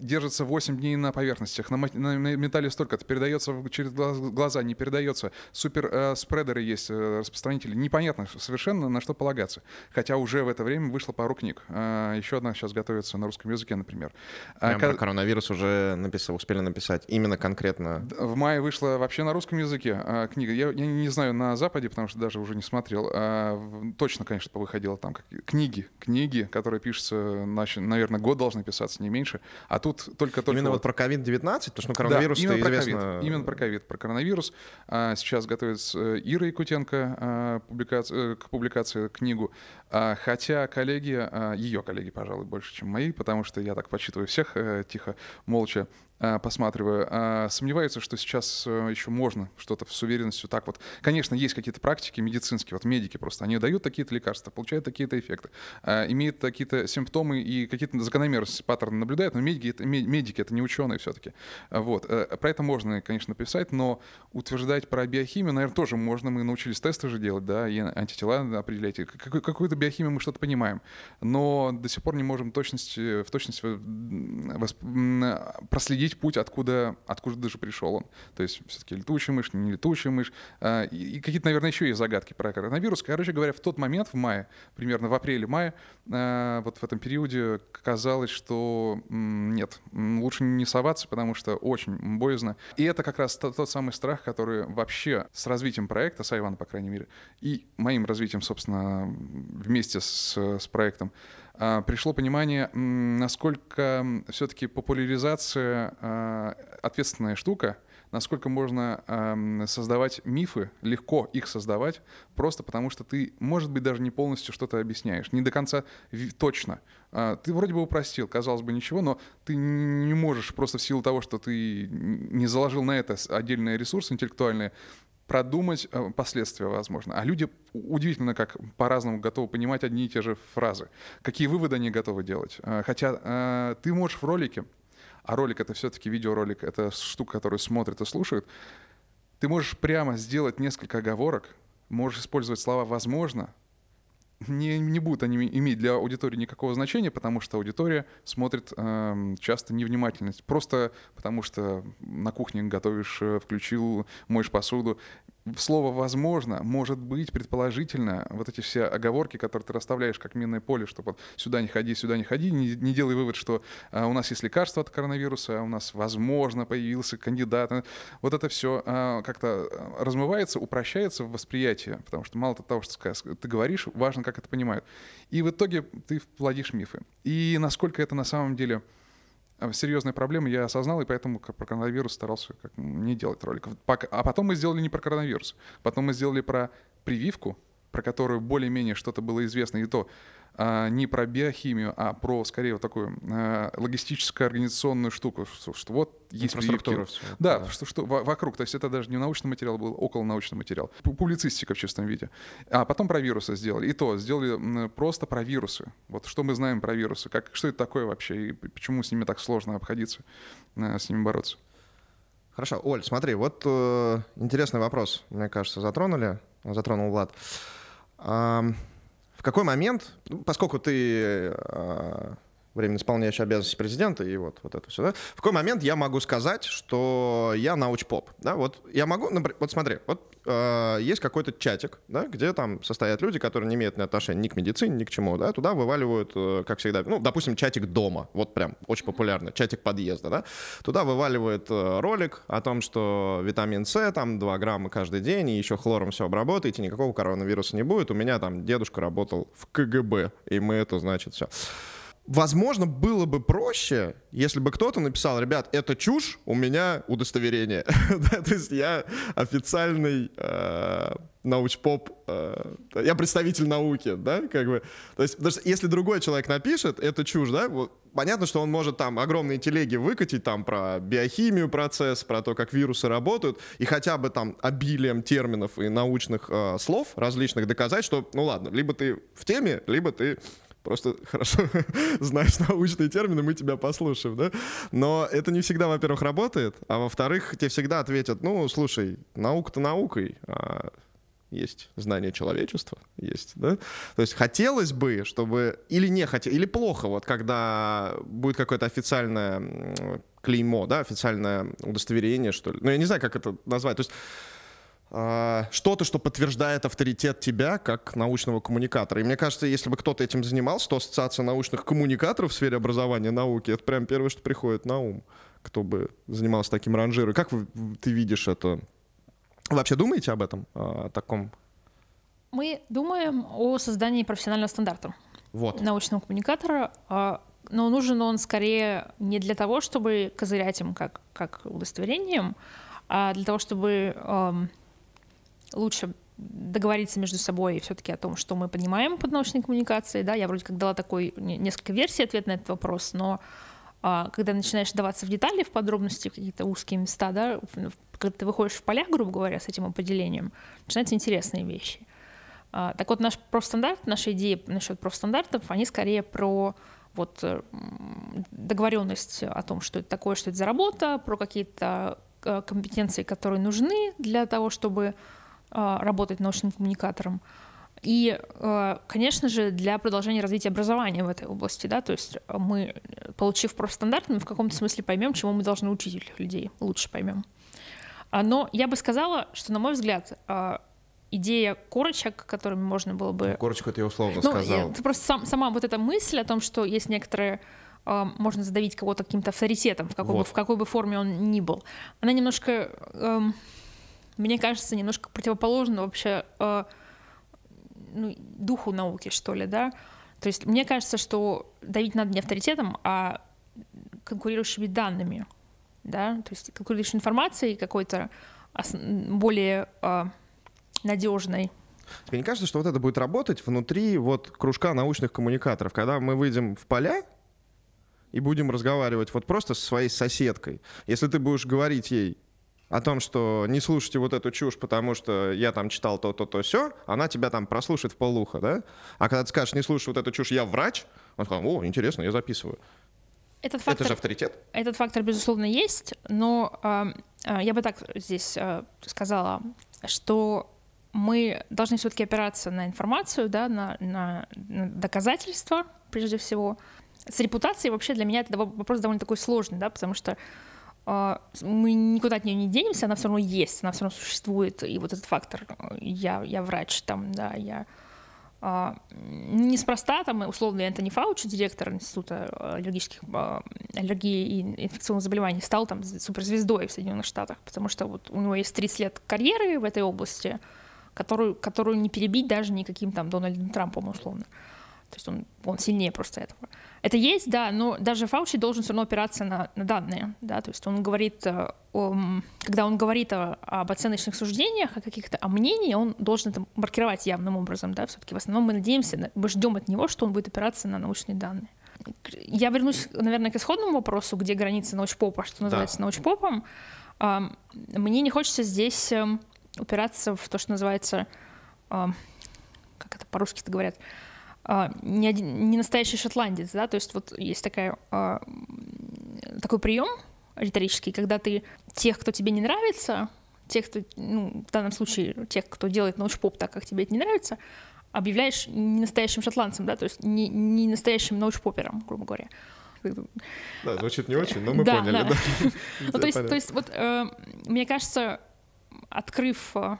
держится 8 дней на поверхностях, на, металле столько-то, передается через глаза, не передается. Супер спредеры есть, э, распространители. Непонятно совершенно, на что полагаться. Хотя уже в это время вышло пару книг. Еще одна сейчас готовится на русском языке языке, например. Прям а, про коронавирус уже написал, успели написать, именно конкретно. В мае вышла вообще на русском языке а, книга. Я, я не знаю на Западе, потому что даже уже не смотрел. А, точно, конечно, повыходило там как, книги, книги, которые пишутся, значит, наверное, год должны писаться, не меньше. А тут только-только... Именно вот, вот про COVID-19? Потому что коронавирус да, именно про известно... COVID, именно про ковид, про коронавирус. А, сейчас готовится Ира Якутенко а, публикация, к публикации книгу. А, хотя коллеги, а, ее коллеги, пожалуй, больше, чем мои, потому что я так подсчитываю всех э, тихо, молча, посматриваю, а, сомневаются, что сейчас э, еще можно что-то с уверенностью так вот. Конечно, есть какие-то практики медицинские, вот медики просто, они дают такие-то лекарства, получают такие-то эффекты, а, имеют какие-то симптомы и какие-то закономерности, паттерны наблюдают, но медики это, медики это не ученые все-таки. Вот. Э, про это можно, конечно, писать, но утверждать про биохимию, наверное, тоже можно. Мы научились тесты же делать, да, и антитела определять. Какую-то биохимию мы что-то понимаем, но до сих пор не можем точности, в точности проследить проследить путь, откуда, откуда даже пришел он. То есть все-таки летучая мышь, не летучая мышь. А, и, какие-то, наверное, еще есть загадки про коронавирус. Короче говоря, в тот момент, в мае, примерно в апреле-мае, а, вот в этом периоде казалось, что нет, лучше не соваться, потому что очень боязно. И это как раз тот, самый страх, который вообще с развитием проекта, с Айвана, по крайней мере, и моим развитием, собственно, вместе с, с проектом, пришло понимание, насколько все-таки популяризация а, ответственная штука, насколько можно создавать мифы, легко их создавать, просто потому что ты, может быть, даже не полностью что-то объясняешь, не до конца точно. А, ты вроде бы упростил, казалось бы, ничего, но ты не можешь просто в силу того, что ты не заложил на это отдельные ресурсы интеллектуальные, продумать э, последствия, возможно. А люди удивительно как по-разному готовы понимать одни и те же фразы. Какие выводы они готовы делать. Э, хотя э, ты можешь в ролике, а ролик это все-таки видеоролик, это штука, которую смотрят и слушают, ты можешь прямо сделать несколько оговорок, можешь использовать слова «возможно», не, не будут они иметь для аудитории никакого значения, потому что аудитория смотрит э, часто невнимательность. Просто потому что на кухне готовишь, э, включил, моешь посуду, слово «возможно», «может быть», «предположительно», вот эти все оговорки, которые ты расставляешь как минное поле, чтобы вот сюда не ходи, сюда не ходи, не, не делай вывод, что а, у нас есть лекарство от коронавируса, у нас, возможно, появился кандидат. Вот это все а, как-то размывается, упрощается в восприятии, потому что мало того, что ты говоришь, важно, как это понимают. И в итоге ты плодишь мифы. И насколько это на самом деле а, серьезная проблема, я осознал, и поэтому про коронавирус старался как, не делать роликов. А потом мы сделали не про коронавирус, потом мы сделали про прививку, про которую более-менее что-то было известно, и то не про биохимию, а про, скорее, вот такую а, логистическую организационную штуку, что, вот есть Инфраструктура. Все, да, да, что, что вокруг. То есть это даже не научный материал был, около научный материал. Публицистика в чистом виде. А потом про вирусы сделали. И то, сделали просто про вирусы. Вот что мы знаем про вирусы, как, что это такое вообще, и почему с ними так сложно обходиться, а, с ними бороться. Хорошо, Оль, смотри, вот э, интересный вопрос, мне кажется, затронули, затронул Влад. Э, какой момент, ну, поскольку ты э, временно исполняющий обязанности президента, и вот, вот это все, да, в какой момент я могу сказать, что я научпоп, да, вот я могу, например, вот смотри, вот э, есть какой-то чатик, да, где там состоят люди, которые не имеют ни отношения ни к медицине, ни к чему, да, туда вываливают, э, как всегда, ну, допустим, чатик дома, вот прям очень популярно, чатик подъезда, да, туда вываливают э, ролик о том, что витамин С, там, 2 грамма каждый день, и еще хлором все обработаете, никакого коронавируса не будет, у меня там дедушка работал в КГБ, и мы это, значит, все. Возможно, было бы проще, если бы кто-то написал, ребят, это чушь, у меня удостоверение. То есть я официальный э, научпоп, э, я представитель науки, да, как бы. То есть, если другой человек напишет, это чушь, да, понятно, что он может там огромные телеги выкатить там про биохимию процесс, про то, как вирусы работают, и хотя бы там обилием терминов и научных э, слов различных доказать, что, ну ладно, либо ты в теме, либо ты просто хорошо знаешь научные термины, мы тебя послушаем, да? Но это не всегда, во-первых, работает, а во-вторых, тебе всегда ответят, ну, слушай, наука-то наукой, а есть знание человечества, есть, да? То есть хотелось бы, чтобы... Или не хотелось, или плохо, вот когда будет какое-то официальное клеймо, да, официальное удостоверение, что ли. Ну, я не знаю, как это назвать. То есть что-то, что подтверждает авторитет тебя как научного коммуникатора. И мне кажется, если бы кто-то этим занимался, то ассоциация научных коммуникаторов в сфере образования науки, это прям первое, что приходит на ум, кто бы занимался таким ранжиром. Как вы, ты видишь это? Вы вообще думаете об этом, о таком? Мы думаем о создании профессионального стандарта вот. научного коммуникатора, а, но нужен он скорее не для того, чтобы козырять им как, как удостоверением, а для того, чтобы лучше договориться между собой все-таки о том, что мы понимаем под научной коммуникацией. Да, я вроде как дала такой несколько версий ответ на этот вопрос, но а, когда начинаешь даваться в детали, в подробности, в какие-то узкие места, да, когда ты выходишь в поля, грубо говоря, с этим определением, начинаются интересные вещи. А, так вот, наш профстандарт, наши идеи насчет профстандартов, они скорее про вот э, договоренность о том, что это такое, что это за работа, про какие-то э, компетенции, которые нужны для того, чтобы работать научным коммуникатором. И, а, конечно же, для продолжения развития образования в этой области, да, то есть мы, получив профстандарт, мы в каком-то смысле поймем, чему мы должны учить этих людей, лучше поймем. А, но я бы сказала, что, на мой взгляд, идея корочек, которыми можно было бы... Корочку это я условно ну, сказал. Это просто сам, сама вот эта мысль о том, что есть некоторые можно задавить кого-то каким-то авторитетом, в какой, вот. бы, в какой бы форме он ни был. Она немножко эм, мне кажется, немножко противоположно вообще э, ну, духу науки, что ли, да. То есть мне кажется, что давить надо не авторитетом, а конкурирующими данными, да, то есть конкурирующей информацией какой-то более э, надежной. Тебе не кажется, что вот это будет работать внутри вот кружка научных коммуникаторов, когда мы выйдем в поля и будем разговаривать вот просто со своей соседкой. Если ты будешь говорить ей, о том, что не слушайте вот эту чушь, потому что я там читал то-то, то все, она тебя там прослушает в полуха, да? А когда ты скажешь, не слушай вот эту чушь, я врач, он сказал, о, интересно, я записываю. Этот фактор, Это же авторитет. Этот фактор, безусловно, есть, но э, я бы так здесь э, сказала, что мы должны все-таки опираться на информацию, да, на, на, на доказательства, прежде всего. С репутацией вообще для меня это вопрос довольно такой сложный, да, потому что мы никуда от нее не денемся, она все равно есть, она все равно существует. И вот этот фактор, я, я врач, там, да, я а, неспроста там условно Энтони Фаучи, директор Института аллергических а, аллергии и инфекционных заболеваний, стал там суперзвездой в Соединенных Штатах, потому что вот у него есть 30 лет карьеры в этой области, которую, которую не перебить даже никаким там Дональдом Трампом условно. То есть он, он сильнее просто этого. Это есть, да, но даже Фаучи должен все равно опираться на, на данные, да, то есть он говорит, э, о, когда он говорит о, об оценочных суждениях, о каких-то, о мнении, он должен это маркировать явным образом, да, все-таки в основном мы надеемся, мы ждем от него, что он будет опираться на научные данные. Я вернусь, наверное, к исходному вопросу, где граница научпопа, что называется да. научпопом. Мне не хочется здесь эм, упираться в то, что называется, как это по-русски говорят, не, один, не настоящий шотландец, да, то есть вот есть такая, а, такой прием риторический, когда ты тех, кто тебе не нравится, тех, кто, ну, в данном случае, тех, кто делает научпоп так, как тебе это не нравится, объявляешь не настоящим шотландцем, да, то есть не, не настоящим научпопером, грубо говоря. Да, звучит не очень, но мы Да, поняли, да. да. Ну, то есть, то есть вот, э, мне кажется, открыв э,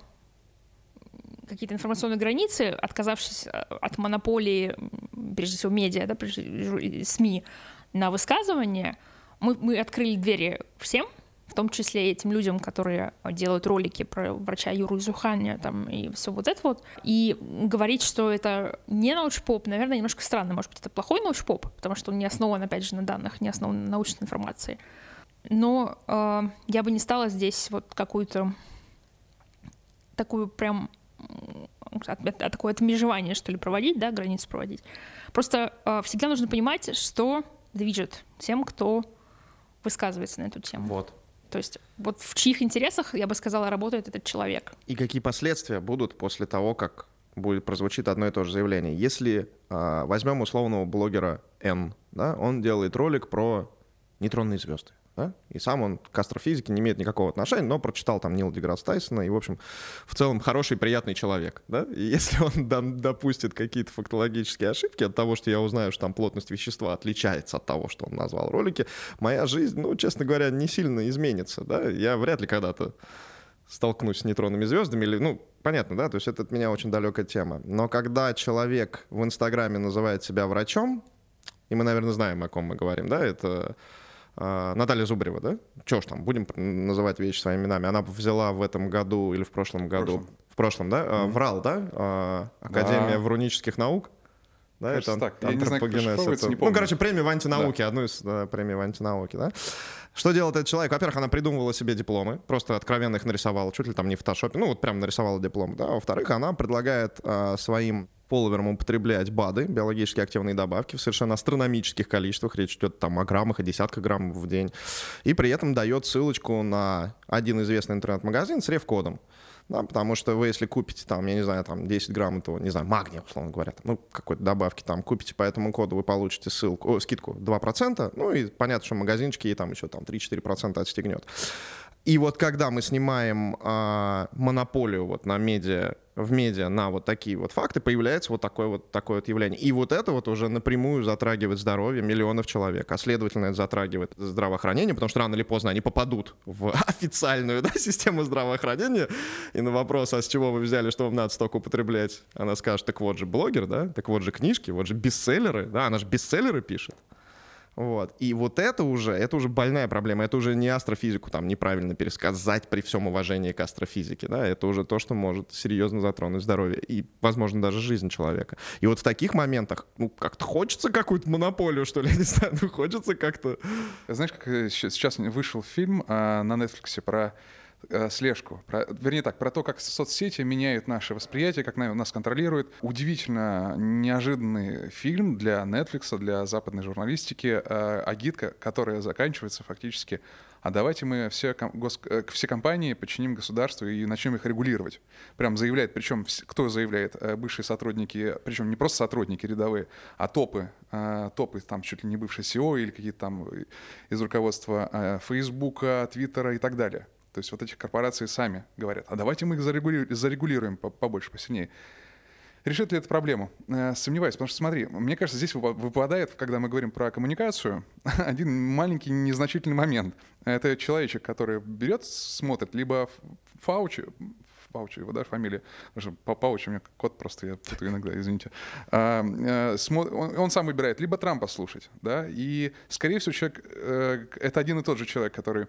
какие-то информационные границы, отказавшись э, от монополии, прежде всего, медиа, да, СМИ на высказывание, мы, мы открыли двери всем, в том числе и этим людям, которые делают ролики про врача Юру Зуханя там, и все вот это вот. И говорить, что это не научпоп, наверное, немножко странно. Может быть, это плохой научпоп, потому что он не основан, опять же, на данных, не основан на научной информации. Но э, я бы не стала здесь вот какую-то такую прям такое отмежевание, что ли, проводить, да, границу проводить. Просто э, всегда нужно понимать, что движет тем, кто высказывается на эту тему. Вот. То есть вот в чьих интересах, я бы сказала, работает этот человек. И какие последствия будут после того, как будет прозвучит одно и то же заявление. Если а, возьмем условного блогера N, да, он делает ролик про нейтронные звезды. Да? И сам он к астрофизике не имеет никакого отношения, но прочитал там Нила Деграсс Тайсона, и, в общем, в целом хороший, приятный человек. Да? И если он допустит какие-то фактологические ошибки от того, что я узнаю, что там плотность вещества отличается от того, что он назвал в ролике, моя жизнь, ну, честно говоря, не сильно изменится. Да? Я вряд ли когда-то столкнусь с нейтронными звездами, или, ну, понятно, да, то есть это от меня очень далекая тема. Но когда человек в Инстаграме называет себя врачом, и мы, наверное, знаем, о ком мы говорим, да, это Наталья Зубарева, да? Чё ж там, будем называть вещи своими именами. Она взяла в этом году или в прошлом году, прошлом. в прошлом, да, а, врал, да, А, Академия Да. врунических наук. Да, Кажется, это так. Я не знаю, это- не Ну, помню. короче, премия в антинауке, одну из да, премий в антинауке, да. Что делает этот человек? Во-первых, она придумывала себе дипломы, просто откровенно их нарисовала, чуть ли там не в фотошопе, ну вот прям нарисовала диплом, да. А Во-вторых, она предлагает а, своим фолловерам употреблять БАДы, биологически активные добавки, в совершенно астрономических количествах, речь идет там о граммах и десятках граммов в день, и при этом дает ссылочку на один известный интернет-магазин с реф-кодом. Да, потому что вы, если купите там, я не знаю, там 10 грамм этого, не знаю, магния, условно говоря, там, ну, какой-то добавки там, купите по этому коду, вы получите ссылку, о, скидку 2%, ну, и понятно, что магазинчики ей там еще там 3-4% отстегнет. И вот когда мы снимаем а, монополию вот на медиа, в медиа на вот такие вот факты, появляется вот такое вот, такое вот явление. И вот это вот уже напрямую затрагивает здоровье миллионов человек, а следовательно это затрагивает здравоохранение, потому что рано или поздно они попадут в официальную да, систему здравоохранения, и на вопрос, а с чего вы взяли, что вам надо столько употреблять, она скажет, так вот же блогер, да, так вот же книжки, вот же бестселлеры, да, она же бестселлеры пишет. Вот. И вот это уже, это уже больная проблема. Это уже не астрофизику там неправильно пересказать при всем уважении к астрофизике. Да? Это уже то, что может серьезно затронуть здоровье и, возможно, даже жизнь человека. И вот в таких моментах, ну, как-то хочется какую-то монополию, что ли, я не знаю, ну, хочется как-то... Знаешь, как э, сейчас вышел фильм а, на Netflix про слежку, про, вернее так, про то, как соцсети меняют наше восприятие, как на- нас контролируют. Удивительно неожиданный фильм для Netflix, для западной журналистики, э, агитка, которая заканчивается фактически а давайте мы все, гос- э, все компании подчиним государству и начнем их регулировать. Прям заявляет, причем кто заявляет? Э, Бывшие сотрудники, причем не просто сотрудники рядовые, а топы, э, топы там чуть ли не бывшие SEO или какие-то там э, из руководства э, Фейсбука, Твиттера и так далее. То есть вот эти корпорации сами говорят, а давайте мы их зарегули- зарегулируем по- побольше, посильнее. Решит ли это проблему? Э, Сомневаюсь, потому что смотри, мне кажется, здесь выпа- выпадает, когда мы говорим про коммуникацию, один маленький незначительный момент. Это человечек, который берет, смотрит, либо Фаучи, Фаучи, его, да, фамилия, потому Паучи у меня кот просто, я путаю иногда, извините. А, э, Он сам выбирает либо Трампа слушать, да, и, скорее всего, человек, э, это один и тот же человек, который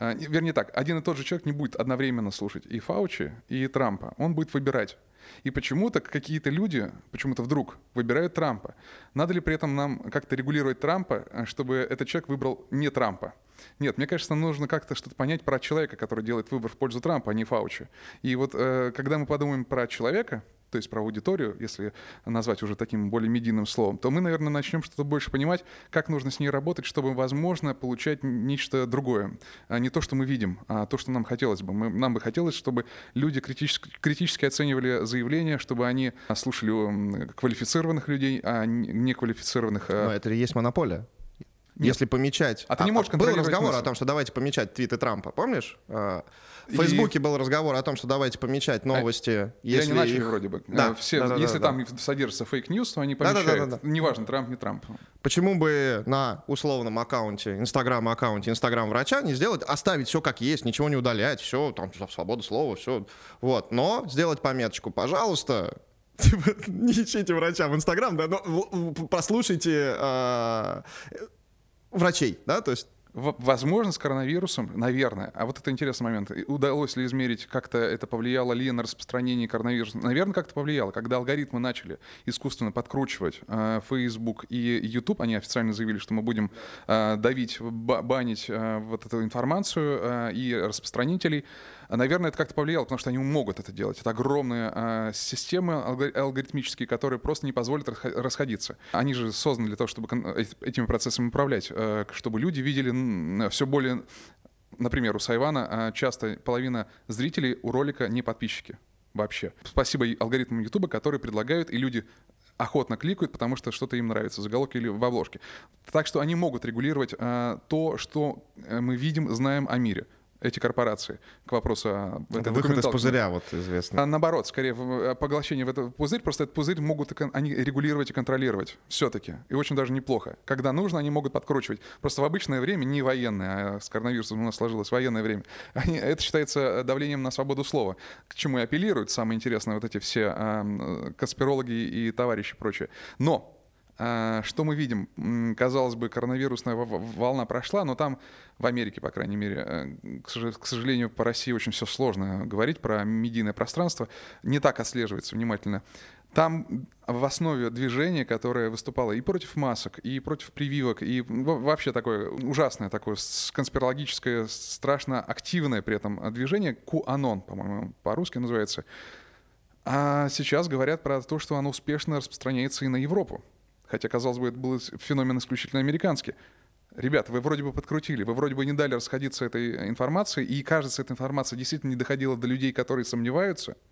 Вернее так, один и тот же человек не будет одновременно слушать и Фаучи, и Трампа. Он будет выбирать. И почему-то какие-то люди, почему-то вдруг выбирают Трампа. Надо ли при этом нам как-то регулировать Трампа, э, чтобы этот человек выбрал не Трампа? Нет, мне кажется, нужно как-то что-то понять про человека, который делает выбор в пользу Трампа, а не Фаучи. И вот э, когда мы подумаем про человека, то есть про аудиторию, если назвать уже таким более медийным словом, то мы, наверное, начнем что-то больше понимать, как нужно с ней работать, чтобы, возможно, получать нечто другое. А не то, что мы видим, а то, что нам хотелось бы. Мы, нам бы хотелось, чтобы люди критически, критически оценивали заявления, чтобы они слушали квалифицированных людей, а не неквалифицированных. Но а, это и есть монополия. Нет. Если помечать... А ты не можешь Был разговор мысль. о том, что давайте помечать твиты Трампа, помнишь? А, в Фейсбуке был разговор о том, что давайте помечать новости. А, если они начали их... вроде бы. Да, э, Все, да, да, если да, там да. содержится fake news, то они помечают. Да, да, да, да. Неважно, Трамп, не Трамп. Почему бы на условном аккаунте, инстаграм-аккаунте, инстаграм-врача не сделать, оставить все как есть, ничего не удалять, все, там, свобода слова, все. Вот. Но сделать пометочку, пожалуйста, типа, не ищите врача в Инстаграм, да, но послушайте э, врачей, да, то есть Возможно, с коронавирусом, наверное. А вот это интересный момент. Удалось ли измерить, как-то это повлияло ли на распространение коронавируса? Наверное, как-то повлияло. Когда алгоритмы начали искусственно подкручивать э, Facebook и YouTube, они официально заявили, что мы будем э, давить, банить э, вот эту информацию э, и распространителей. А, наверное, это как-то повлияло, потому что они могут это делать. Это огромные э, системы алгоритмические, которые просто не позволят расходиться. Они же созданы для того, чтобы этими процессами управлять, э, чтобы люди видели все более... Например, у Сайвана э, часто половина зрителей у ролика не подписчики вообще. Спасибо алгоритмам YouTube, которые предлагают, и люди охотно кликают, потому что что-то им нравится, в заголовке или в обложке. Так что они могут регулировать э, то, что мы видим, знаем о мире эти корпорации к вопросу о Это выход из пузыря, вот известно. А, наоборот, скорее, э, поглощение в этот пузырь, просто этот пузырь могут они регулировать и контролировать все-таки. И очень даже неплохо. Когда нужно, они могут подкручивать. Просто в обычное время, не военное, а с коронавирусом у нас сложилось военное время, они, это считается давлением на свободу слова, к чему и апеллируют, самое интересное, вот эти все э, конспирологи и товарищи прочее. Но что мы видим? Казалось бы, коронавирусная волна прошла, но там, в Америке, по крайней мере, э, к сожалению, по России очень все сложно говорить про медийное пространство, не так отслеживается внимательно. Там в основе движения, которое выступало и против масок, и против прививок, и вообще такое ужасное, такое конспирологическое, страшно активное при этом движение, QAnon, по-моему, по-русски называется. А сейчас говорят про то, что оно успешно распространяется и на Европу хотя, казалось бы, это был феномен исключительно американский. Ребята, вы вроде бы подкрутили, вы вроде бы не дали расходиться этой информацией, и, кажется, эта информация действительно не доходила до людей, которые сомневаются —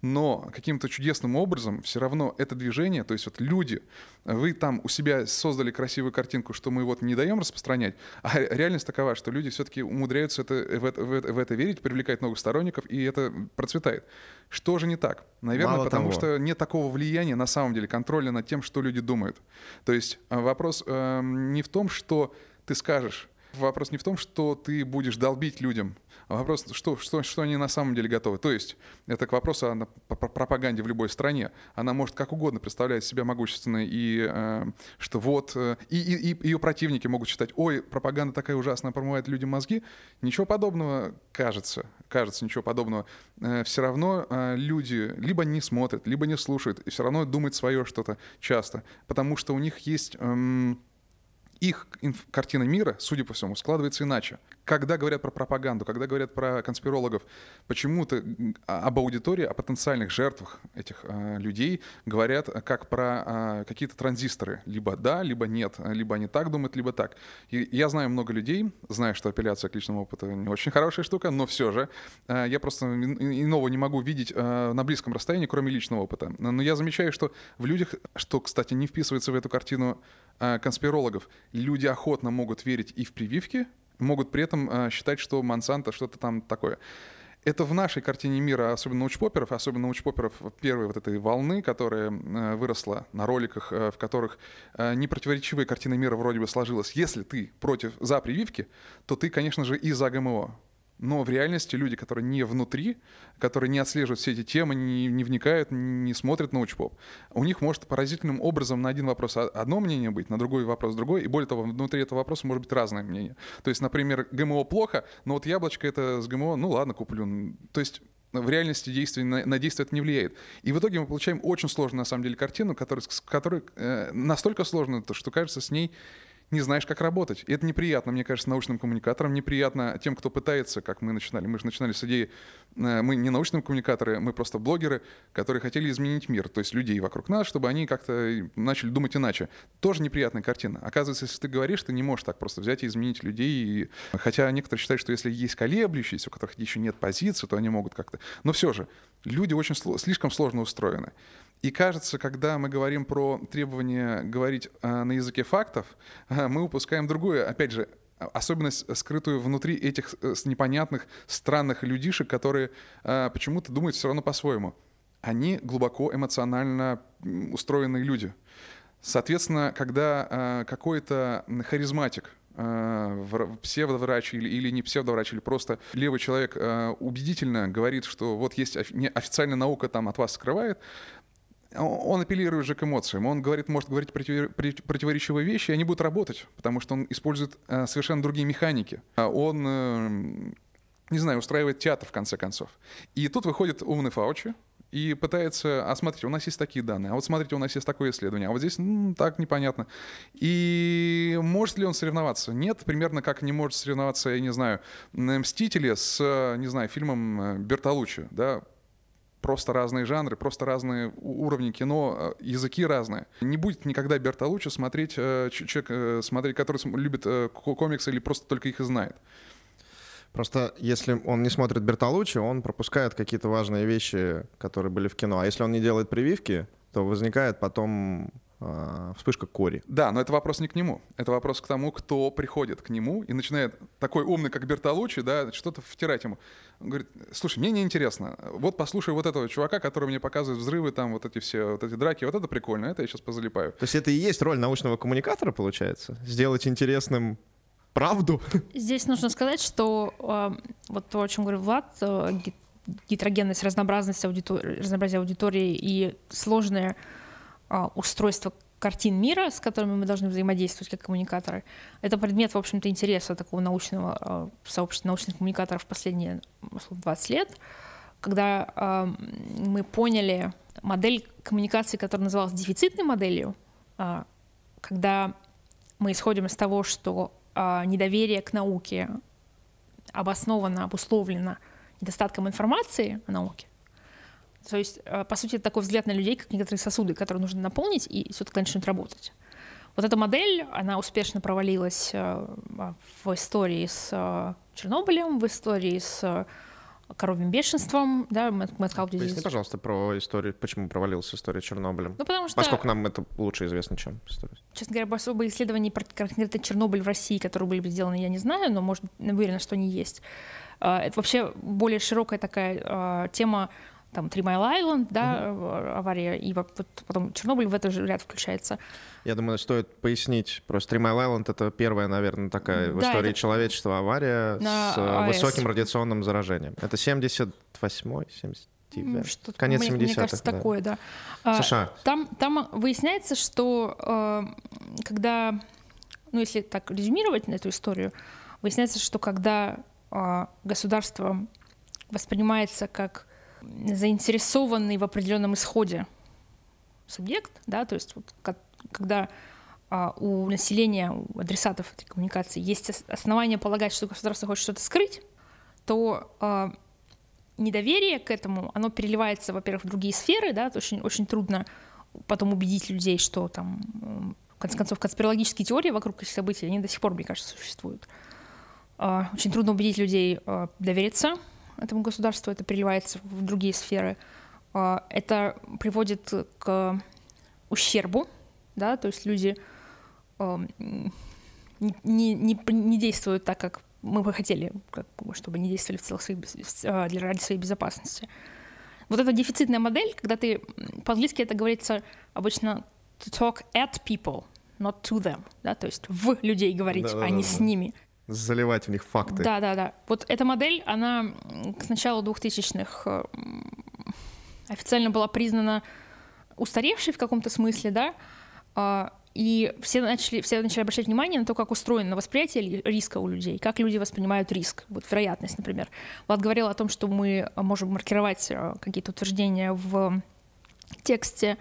но каким-то чудесным образом все равно это движение, то есть вот люди, вы там у себя создали красивую картинку, что мы вот не даем распространять, а реальность такова, что люди все-таки умудряются это, в, это, в, это, в это верить, привлекать новых сторонников, и это процветает. Что же не так? Наверное, Мало потому того. что нет такого влияния на самом деле, контроля над тем, что люди думают. То есть э, вопрос э, не в том, что ты скажешь, Вопрос не в том, что ты будешь долбить людям, вопрос, что, что, что они на самом деле готовы. То есть это к вопросу о пропаганде в любой стране. Она может как угодно представлять себя могущественной, и э, что вот... Э, и, и, и ее противники могут считать, ой, пропаганда такая ужасная, промывает людям мозги. Ничего подобного, кажется, кажется, ничего подобного. Э, все равно э, люди либо не смотрят, либо не слушают, и все равно думают свое что-то часто, потому что у них есть... Э, их картина мира, судя по всему, складывается иначе. Когда говорят про пропаганду, когда говорят про конспирологов, почему-то об аудитории, о потенциальных жертвах этих э, людей говорят как про э, какие-то транзисторы. Либо да, либо нет, либо они так думают, либо так. И я знаю много людей, знаю, что апелляция к личному опыту не очень хорошая штука, но все же э, я просто иного не могу видеть э, на близком расстоянии, кроме личного опыта. Но я замечаю, что в людях, что, кстати, не вписывается в эту картину конспирологов, люди охотно могут верить и в прививки, могут при этом э, считать, что Монсанто что-то там такое. Это в нашей картине мира, особенно научпоперов, особенно научпоперов первой вот этой волны, которая э, выросла на роликах, в которых непротиворечивая картина мира вроде бы сложилась. Если ты против за прививки, то ты, конечно же, и за ГМО. Но в реальности люди, которые не внутри, которые не отслеживают все эти темы, не, не вникают, не смотрят научпоп, у них может поразительным образом на один вопрос одно мнение быть, на другой вопрос другой, и более того, внутри этого вопроса может быть разное мнение. То есть, например, ГМО плохо, но вот яблочко это с ГМО, ну ладно, куплю. То есть в реальности действия на, на действие это не влияет. И в итоге мы получаем очень сложную, на самом деле, картину, которая, которая э, настолько сложная, что кажется, с ней не знаешь, как работать. И это неприятно, мне кажется, научным коммуникаторам, неприятно тем, кто пытается, как мы начинали. Мы же начинали с идеи, э, мы не научные коммуникаторы, мы просто блогеры, которые хотели изменить мир, то есть людей вокруг нас, чтобы они как-то начали думать иначе. Тоже неприятная картина. Оказывается, если ты говоришь, ты не можешь так просто взять и изменить людей. И... Хотя некоторые считают, что если есть колеблющиеся, у которых еще нет позиции, то они могут как-то... Но все же, люди очень слишком сложно устроены. И кажется, когда мы говорим про требование говорить э, на языке фактов, э, мы упускаем другое. Опять же, особенность, скрытую внутри этих э, непонятных, странных людишек, которые э, почему-то думают все равно по-своему. Они глубоко эмоционально устроенные люди. Соответственно, когда э, какой-то харизматик, э, псевдоврач или, или не псевдоврач, или просто левый человек э, убедительно говорит, что вот есть официальная наука там от вас скрывает, он апеллирует же к эмоциям. Он говорит, может говорить противоречивые вещи, и они будут работать, потому что он использует э, совершенно другие механики. А он, э, не знаю, устраивает театр в конце концов. И тут выходит умный Фаучи, и пытается, а смотрите, у нас есть такие данные, а вот смотрите, у нас есть такое исследование, а вот здесь ну, так непонятно. И может ли он соревноваться? Нет, примерно как не может соревноваться, я не знаю, «Мстители» с, не знаю, фильмом э, Бертолуччи, да, просто разные жанры, просто разные уровни кино, э, языки разные. Не будет никогда Бертолуччи смотреть, э, человек, э, смотреть, который любит комиксы или просто только их и знает. Просто если он не смотрит Бертолуччи, он пропускает какие-то важные вещи, которые были в кино. А если он не делает прививки, то возникает потом вспышка кори. Да, но это вопрос не к нему. Это вопрос к тому, кто приходит к нему и начинает такой умный, как Бертолуччи, да, что-то втирать ему. Он говорит, слушай, мне неинтересно. Вот послушай вот этого чувака, который мне показывает взрывы, там вот эти все, вот эти драки. Вот это прикольно, это я сейчас позалипаю. То есть это и есть роль научного коммуникатора, получается? Сделать интересным правду? Здесь нужно сказать, что э, вот то, о чем говорил Влад, э, гетерогенность, разнообразность аудитор... разнообразие аудитории и сложное а, устройство картин мира, с которыми мы должны взаимодействовать как коммуникаторы. Это предмет, в общем-то, интереса такого научного а, сообщества научных коммуникаторов последние 20 лет, когда а, мы поняли модель коммуникации, которая называлась дефицитной моделью, когда мы исходим из того, что недоверие к науке обосновано, обусловлено недостатком информации о науке, то есть, э, по сути, это такой взгляд на людей, как некоторые сосуды, которые нужно наполнить, и все тогда начнут работать. Вот эта модель, она успешно провалилась э, в истории с э, Чернобылем, в истории с коровьим бешенством, да, Mad Cow. Поясни, пожалуйста, про историю, почему провалилась история Чернобылем. Ну, потому что... Поскольку нам это лучше известно, чем история. Честно говоря, особо исследований про конкретно Чернобыль в России, которые были бы сделаны, я не знаю, но, может, уверена, что они есть. Это вообще более широкая такая тема там Three Mile Island, да, угу. авария, и потом Чернобыль в этот же ряд включается. Я думаю, стоит пояснить. Просто Three Mile Island — это первая, наверное, такая в да, истории это... человечества авария с АЭС. высоким радиационным заражением. Это 78-й, 79 что Конец мне, 70-х. Мне кажется, да. такое, да. А, США. Там, там выясняется, что э, когда, ну, если так резюмировать на эту историю, выясняется, что когда э, государство воспринимается как заинтересованный в определенном исходе субъект, да, то есть вот, как, когда а, у населения, у адресатов этой коммуникации есть основания полагать, что государство хочет что-то скрыть, то а, недоверие к этому, оно переливается, во-первых, в другие сферы, да, то очень, очень трудно потом убедить людей, что там, в конце концов, конспирологические теории вокруг этих событий, они до сих пор, мне кажется, существуют. А, очень трудно убедить людей а, довериться этому государству, это переливается в другие сферы. А, это приводит к ущербу, да, то есть люди а, не, не, не действуют так, как мы бы хотели, как, чтобы не действовали в целых своих, а, для ради своей безопасности. Вот эта дефицитная модель, когда ты по-английски это говорится обычно to talk at people, not to them, да, то есть в людей говорить, да, да, а не да, с ними заливать в них факты. Да, да, да. Вот эта модель, она к началу 2000-х э, официально была признана устаревшей в каком-то смысле, да, а, и все начали, все начали обращать внимание на то, как устроено восприятие риска у людей, как люди воспринимают риск, вот вероятность, например. Влад говорил о том, что мы можем маркировать э, какие-то утверждения в тексте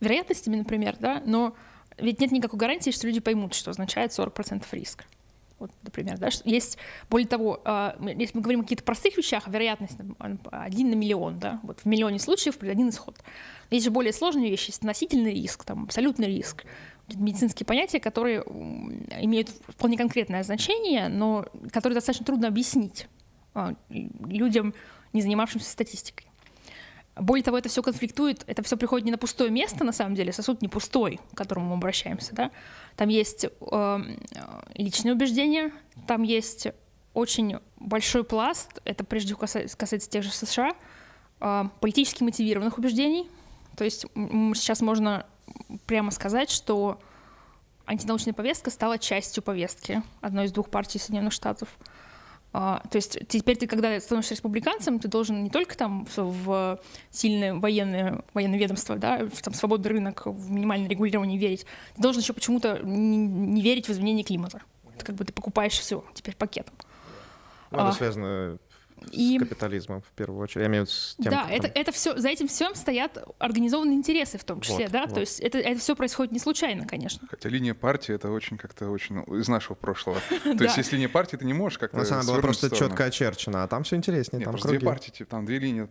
вероятностями, например, да, но ведь нет никакой гарантии, что люди поймут, что означает 40% риска. Вот, например, да, есть, более того, а, если мы говорим о каких-то простых вещах, вероятность один на миллион, да, вот в миллионе случаев один исход. Есть же более сложные вещи, есть относительный риск, там, абсолютный риск, медицинские понятия, которые имеют вполне конкретное значение, но которые достаточно трудно объяснить а, людям, не занимавшимся статистикой. Более того, это все конфликтует, это все приходит не на пустое место, на самом деле, сосуд не пустой, к которому мы обращаемся, да. Там есть э, личные убеждения, там есть очень большой пласт, это прежде касается, касается тех же США, э, политически мотивированных убеждений. То есть сейчас можно прямо сказать, что антинаучная повестка стала частью повестки одной из двух партий Соединенных Штатов. А, то есть теперь ты, когда становишься республиканцем, ты должен не только там в сильное военное, военное ведомство, да, в там, свободный рынок, в минимальное регулирование верить, ты должен еще почему-то не, не верить в изменение климата. Ты как бы ты покупаешь все теперь пакетом. Ну, это а, связано и... с капитализмом в первую очередь. Я имею в виду с тем, да, это, там... это все, за этим всем стоят организованные интересы в том числе, вот, да, вот. то есть это, это все происходит не случайно, конечно. Хотя линия партии это очень как-то очень ну, из нашего прошлого. То есть если линия партии, ты не можешь как-то На самом деле была просто четко очерчена, а там все интереснее. Там две партии, типа, там две линии,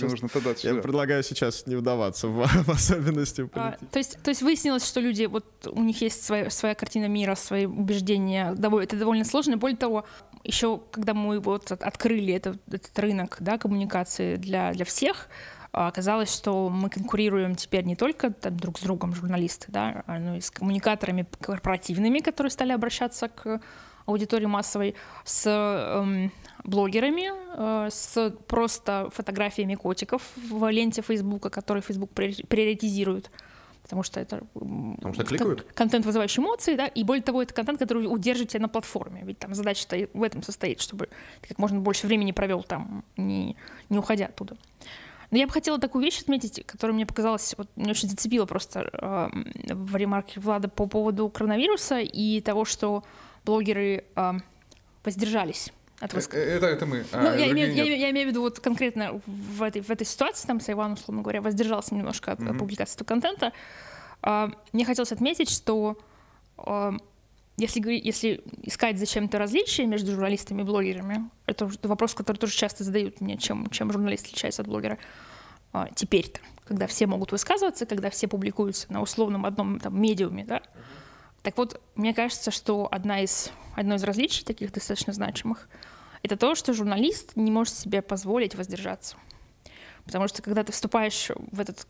нужно тогда Я предлагаю сейчас не вдаваться в особенности а, то есть, то есть выяснилось, что люди, вот у них есть своя, своя картина мира, свои убеждения, это довольно сложно. Более того, еще когда мы вот открыли этот, этот рынок да, коммуникации для, для всех, а, оказалось, что мы конкурируем теперь не только там, друг с другом, журналисты, да, а, но и с коммуникаторами корпоративными, которые стали обращаться к аудитории массовой, с эм, блогерами, э, с просто фотографиями котиков в ленте Фейсбука, которые Facebook приоритизирует потому что это потому что кликают. контент, вызывающий эмоции, да, и более того, это контент, который удержит тебя на платформе, ведь там задача в этом состоит, чтобы ты как можно больше времени провел там, не, не уходя оттуда. Но я бы хотела такую вещь отметить, которая мне показалась, вот, мне очень зацепила просто э, в ремарке Влада по поводу коронавируса и того, что блогеры э, воздержались от высказывания. Это, это мы. А, ну, я, имею, я, я имею в виду вот конкретно в этой, в этой ситуации, там Сайван, условно говоря, воздержался немножко от mm-hmm. публикации этого контента. А, мне хотелось отметить, что а, если, если искать зачем-то различия между журналистами и блогерами, это вопрос, который тоже часто задают мне, чем, чем журналист отличается от блогера. А, теперь-то, когда все могут высказываться, когда все публикуются на условном одном там, медиуме, да, так вот, мне кажется, что одна из, одно из различий таких достаточно значимых — это то, что журналист не может себе позволить воздержаться. Потому что когда ты вступаешь в этот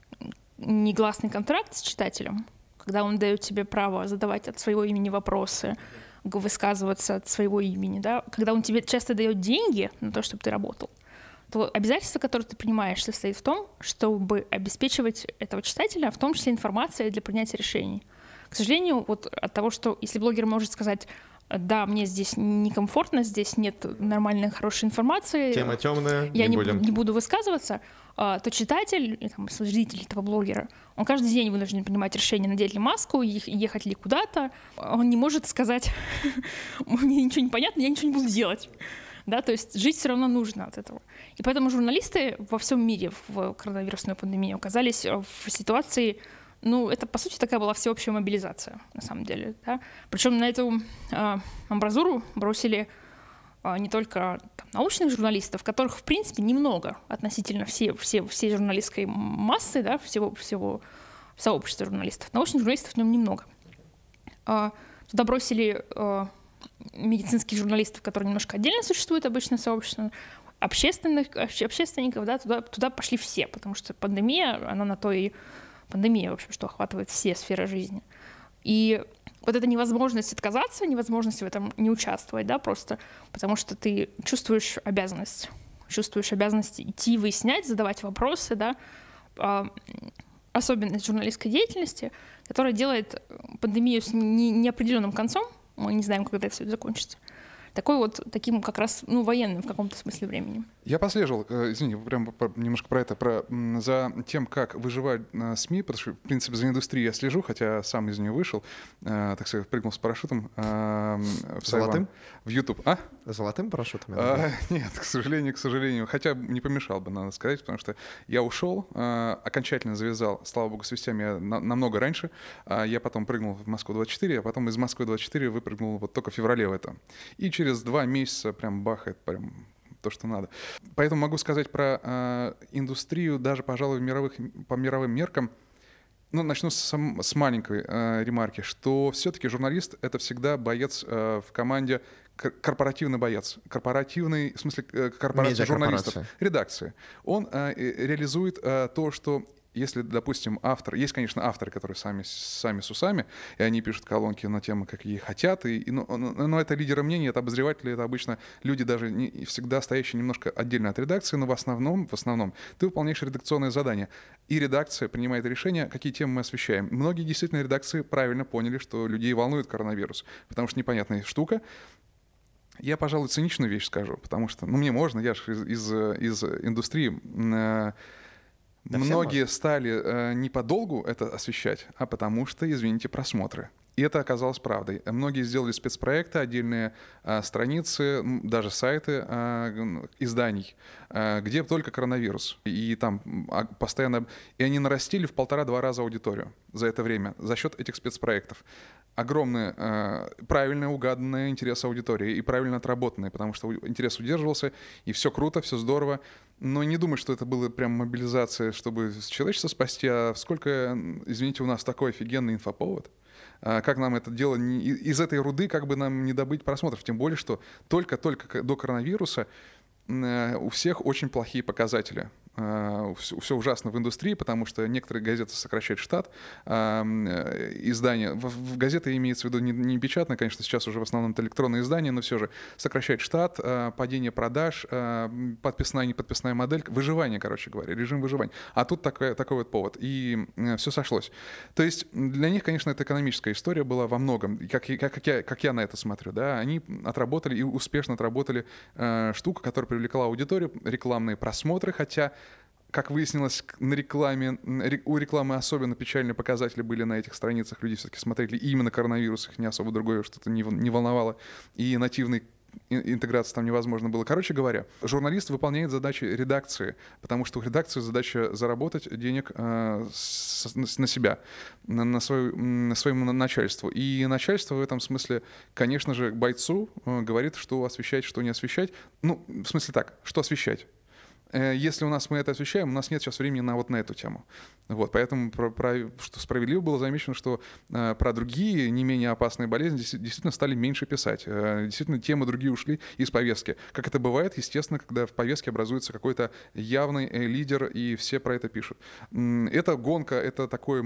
негласный контракт с читателем, когда он дает тебе право задавать от своего имени вопросы, высказываться от своего имени, да, когда он тебе часто дает деньги на то, чтобы ты работал, то обязательство, которое ты принимаешь, состоит в том, чтобы обеспечивать этого читателя, в том числе информацией для принятия решений. К сожалению, вот от того, что если блогер может сказать, да, мне здесь некомфортно, здесь нет нормальной, хорошей информации. Тема темная, я не, будем. не буду высказываться, а, то читатель, там, зритель этого блогера, он каждый день вынужден принимать решение, надеть ли маску, ехать ли куда-то. Он не может сказать, мне ничего не понятно, я ничего не буду делать. Да, то есть жить все равно нужно от этого. И поэтому журналисты во всем мире в коронавирусную пандемию оказались в ситуации ну, это, по сути, такая была всеобщая мобилизация, на самом деле. Да? Причем на эту э, амбразуру бросили э, не только там, научных журналистов, которых, в принципе, немного относительно все, все, всей журналистской массы, да, всего, всего сообщества журналистов. Научных журналистов в нем немного. Э, туда бросили э, медицинских журналистов, которые немножко отдельно существуют обычно сообщество, общественных, общественников, да, туда, туда пошли все, потому что пандемия, она на то и пандемия, в общем, что охватывает все сферы жизни. И вот эта невозможность отказаться, невозможность в этом не участвовать, да, просто потому что ты чувствуешь обязанность, чувствуешь обязанность идти, выяснять, задавать вопросы, да, а, особенность журналистской деятельности, которая делает пандемию с неопределенным концом, мы не знаем, когда это все закончится, такой вот таким как раз ну, военным в каком-то смысле времени. Я послеживал, э, извини, прям немножко про это, про, за тем, как выживают э, СМИ, потому что, в принципе, за индустрией я слежу, хотя сам из нее вышел, э, так сказать, прыгнул с парашютом в Золотым? В YouTube. А? Золотым парашютом? А, нет, к сожалению, к сожалению. Хотя не помешал бы, надо сказать, потому что я ушел, окончательно завязал, слава богу, с вестями я намного раньше. Я потом прыгнул в Москву-24, а потом из Москвы-24 выпрыгнул вот только в феврале в это. И через два месяца прям бахает прям то, что надо. Поэтому могу сказать про э, индустрию, даже, пожалуй, мировых, по мировым меркам. Ну, начну с, с маленькой э, ремарки, что все-таки журналист — это всегда боец э, в команде корпоративный боец, корпоративный, в смысле, э, корпорация журналистов, редакции. Он э, реализует э, то, что если, допустим, автор, есть, конечно, авторы, которые сами, сами с усами, и они пишут колонки на темы, какие хотят, и, и, но, но это лидеры мнений, это обозреватели, это обычно люди даже не, всегда стоящие немножко отдельно от редакции, но в основном, в основном ты выполняешь редакционное задание, и редакция принимает решение, какие темы мы освещаем. Многие действительно редакции правильно поняли, что людей волнует коронавирус, потому что непонятная штука, я, пожалуй, циничную вещь скажу, потому что, ну, мне можно, я же из, из, из индустрии. Многие стали э, не подолгу это освещать, а потому что, извините, просмотры. И это оказалось правдой. Многие сделали спецпроекты, отдельные э, страницы, даже сайты э, изданий, э, где только коронавирус. И там э, постоянно... И они нарастили в полтора-два раза аудиторию за это время за счет этих спецпроектов. Огромные, э, правильно угаданные интересы аудитории и правильно отработанные, потому что интерес удерживался, и все круто, все здорово. Но не думаю, что это было прям мобилизация, чтобы человечество спасти, а сколько, извините, у нас такой офигенный инфоповод. А как нам это дело не, из этой руды, как бы нам не добыть просмотров. Тем более, что только-только до коронавируса э, у всех очень плохие показатели. А, все ужасно в индустрии, потому что некоторые газеты сокращают штат, а, э, издания, в газеты имеется в виду не, не печатное, конечно, сейчас уже в основном это электронные издания, но все же сокращает штат, а, падение продаж, подписная, неподписная модель, выживание, короче говоря, режим выживания. А тут такой, такой вот повод, и э, все сошлось. То есть для них, конечно, это экономическая история была во многом, как, как, как, я, как я на это смотрю, да, они отработали и успешно отработали э, штуку, которая привлекла аудиторию, рекламные просмотры, хотя как выяснилось, на рекламе, у рекламы особенно печальные показатели были на этих страницах. Люди все-таки смотрели именно коронавирус, их не особо другое что-то не, не волновало. И нативный интеграции там невозможно было. Короче говоря, журналист выполняет задачи редакции, потому что у редакции задача заработать денег э, с, на себя, на, на, свою, на своему начальству. И начальство в этом смысле, конечно же, бойцу э, говорит, что освещать, что не освещать. Ну, в смысле так, что освещать если у нас мы это освещаем, у нас нет сейчас времени на вот на эту тему. Вот, поэтому, про, про, что справедливо было замечено, что э, про другие не менее опасные болезни действительно стали меньше писать. Э, действительно, темы другие ушли из повестки. Как это бывает, естественно, когда в повестке образуется какой-то явный э, лидер, и все про это пишут. Это гонка, это такой,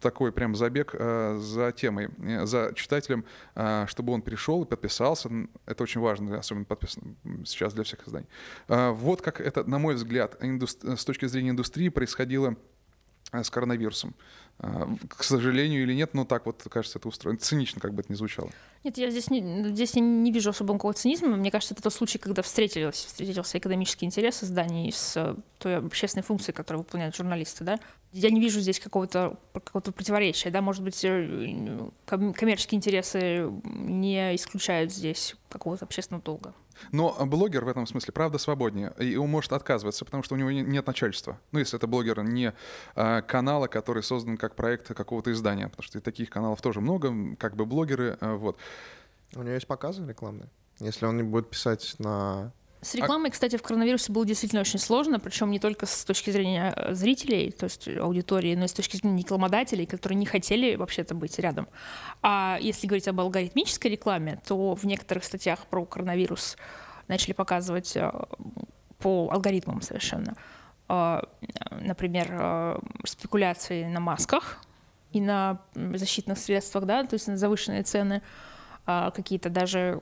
такой прям забег э, за темой, э, за читателем, э, чтобы он пришел и подписался. Это очень важно, особенно подписан сейчас для всех изданий. Э, вот как это, на мой взгляд, с точки зрения индустрии происходило э, с коронавирусом. А, к сожалению или нет, но так вот, кажется, это устроено. Цинично, как бы это ни звучало. Нет, я здесь не, здесь я не вижу особо никакого цинизма. Мне кажется, это тот случай, когда встретились, встретился экономический интерес изданий с э, той общественной функцией, которую выполняют журналисты. Да? Я не вижу здесь какого-то какого противоречия. Да? Может быть, э, коммерческие интересы не исключают здесь какого-то общественного долга. Но блогер в этом смысле, правда, свободнее. И он может отказываться, потому что у него нет начальства. Ну, если это блогер не а, канала, который создан как проект какого-то издания. Потому что таких каналов тоже много, как бы блогеры. А, вот. У него есть показы рекламные? Если он не будет писать на с рекламой, кстати, в коронавирусе было действительно очень сложно, причем не только с точки зрения э, зрителей, то есть аудитории, но и с точки зрения рекламодателей, которые не хотели вообще-то быть рядом. А если говорить об алгоритмической рекламе, то в некоторых статьях про коронавирус начали показывать э, по алгоритмам совершенно. Э, например, спекуляции на масках и на защитных средствах, да, то есть на завышенные цены – а, какие-то даже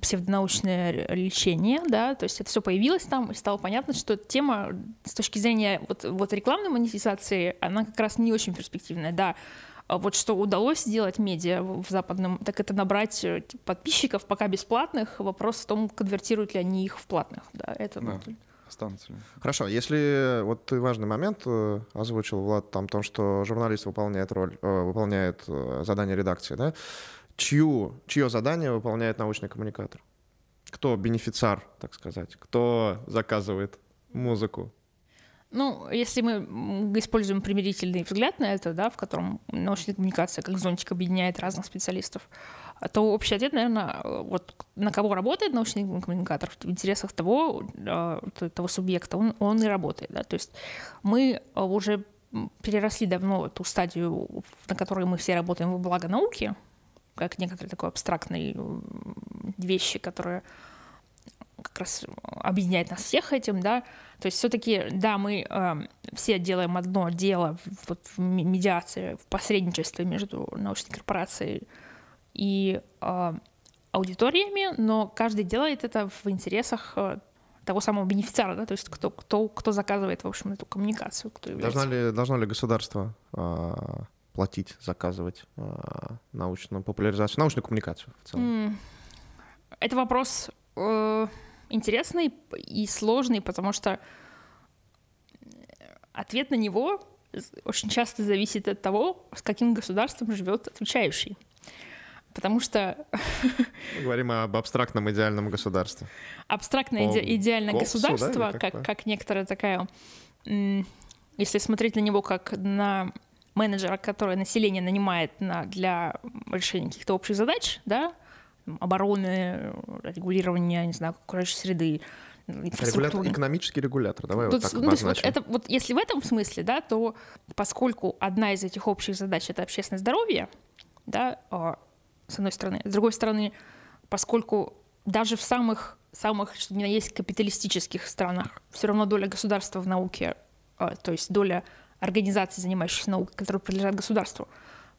псевдонаучные лечения, да, то есть это все появилось там, и стало понятно, что тема с точки зрения вот, вот рекламной монетизации, она как раз не очень перспективная, да, а вот что удалось сделать медиа в западном, так это набрать э, подписчиков пока бесплатных. Вопрос в том, конвертируют ли они их в платных. Да, это да. Вот. Останутся Хорошо, если вот ты важный момент э, озвучил, Влад, там, том, что журналист выполняет роль, э, выполняет задание редакции, да, чью, чье задание выполняет научный коммуникатор? Кто бенефициар, так сказать? Кто заказывает музыку? Ну, если мы используем примирительный взгляд на это, да, в котором научная коммуникация как зонтик объединяет разных специалистов, то общий ответ, наверное, вот на кого работает научный коммуникатор в интересах того, э, того субъекта, он, он и работает. Да? То есть мы уже переросли давно ту стадию, на которой мы все работаем во благо науки, как некоторый такой абстрактный вещи, которые как раз объединяют нас всех этим, да. То есть все-таки, да, мы э, все делаем одно дело вот, в медиации, в посредничестве между научной корпорацией и э, аудиториями, но каждый делает это в интересах э, того самого бенефициара, да, то есть кто, кто, кто заказывает, в общем, эту коммуникацию, кто является. Должна ли, должно ли государство э, платить, заказывать э, научную популяризацию, научную коммуникацию в целом? Это вопрос э, интересный и сложный, потому что ответ на него очень часто зависит от того, с каким государством живет отвечающий. Потому что... Мы говорим об абстрактном идеальном государстве. Абстрактное иде- идеальное Копсу, государство, да, как, как, как некоторая такая... Если смотреть на него как на менеджера, который население нанимает на, для решения каких-то общих задач, да, обороны, регулирования, не знаю, окружающей среды, Регулятор, экономический регулятор, давай Тут, вот так ну, вот это, вот если в этом смысле, да, то поскольку одна из этих общих задач — это общественное здоровье, да, а, с одной стороны. С другой стороны, поскольку даже в самых, самых что ни на есть, капиталистических странах все равно доля государства в науке, а, то есть доля организаций, занимающихся наукой, которые принадлежат государству,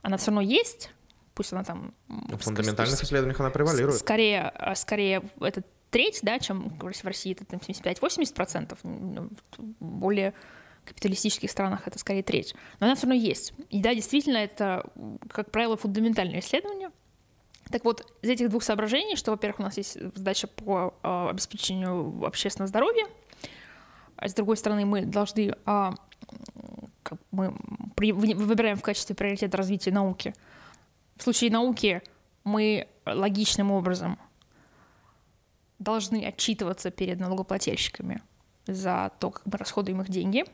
она все равно есть, пусть она там... В фундаментальных исследованиях она превалирует. Скорее, а, скорее это треть, да, чем в России это там 75-80%, в более капиталистических странах это скорее треть. Но она все равно есть. И да, действительно, это, как правило, фундаментальное исследование. Так вот, из этих двух соображений, что, во-первых, у нас есть задача по э, обеспечению общественного здоровья, а с другой стороны, мы должны, э, мы выбираем в качестве приоритета развития науки. В случае науки мы логичным образом должны отчитываться перед налогоплательщиками за то, как мы расходуем их деньги.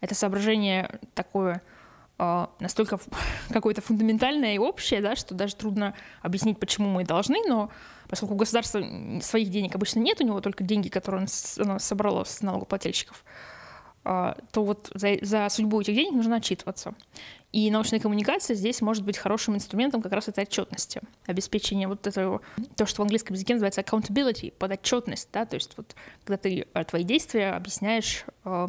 Это соображение такое э, настолько какое-то фундаментальное и общее, да, что даже трудно объяснить, почему мы должны, но поскольку у государства своих денег обычно нет, у него только деньги, которые оно собрало с налогоплательщиков, то вот за, за судьбу этих денег нужно отчитываться. И научная коммуникация здесь может быть хорошим инструментом как раз этой отчетности, обеспечение вот этого, то, что в английском языке называется accountability, подотчетность, да, то есть вот когда ты э, твои действия объясняешь э,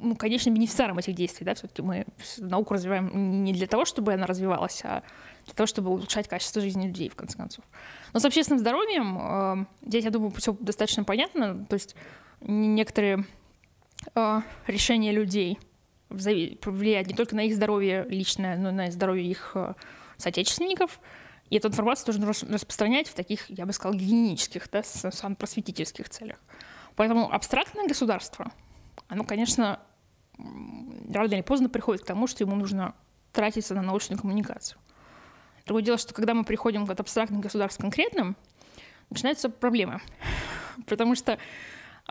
ну, конечно, бенефициаром этих действий, да, все-таки мы науку развиваем не для того, чтобы она развивалась, а для того, чтобы улучшать качество жизни людей, в конце концов. Но с общественным здоровьем э, здесь, я думаю, все достаточно понятно, то есть некоторые решения людей влияют не только на их здоровье личное, но и на здоровье их э, соотечественников, и эту информацию тоже нужно распространять в таких, я бы сказала, гигиенических, да, самопросветительских целях. Поэтому абстрактное государство, оно, конечно, рано или поздно приходит к тому, что ему нужно тратиться на научную коммуникацию. Другое дело, что когда мы приходим к абстрактным государствам конкретным, начинаются проблемы. Потому что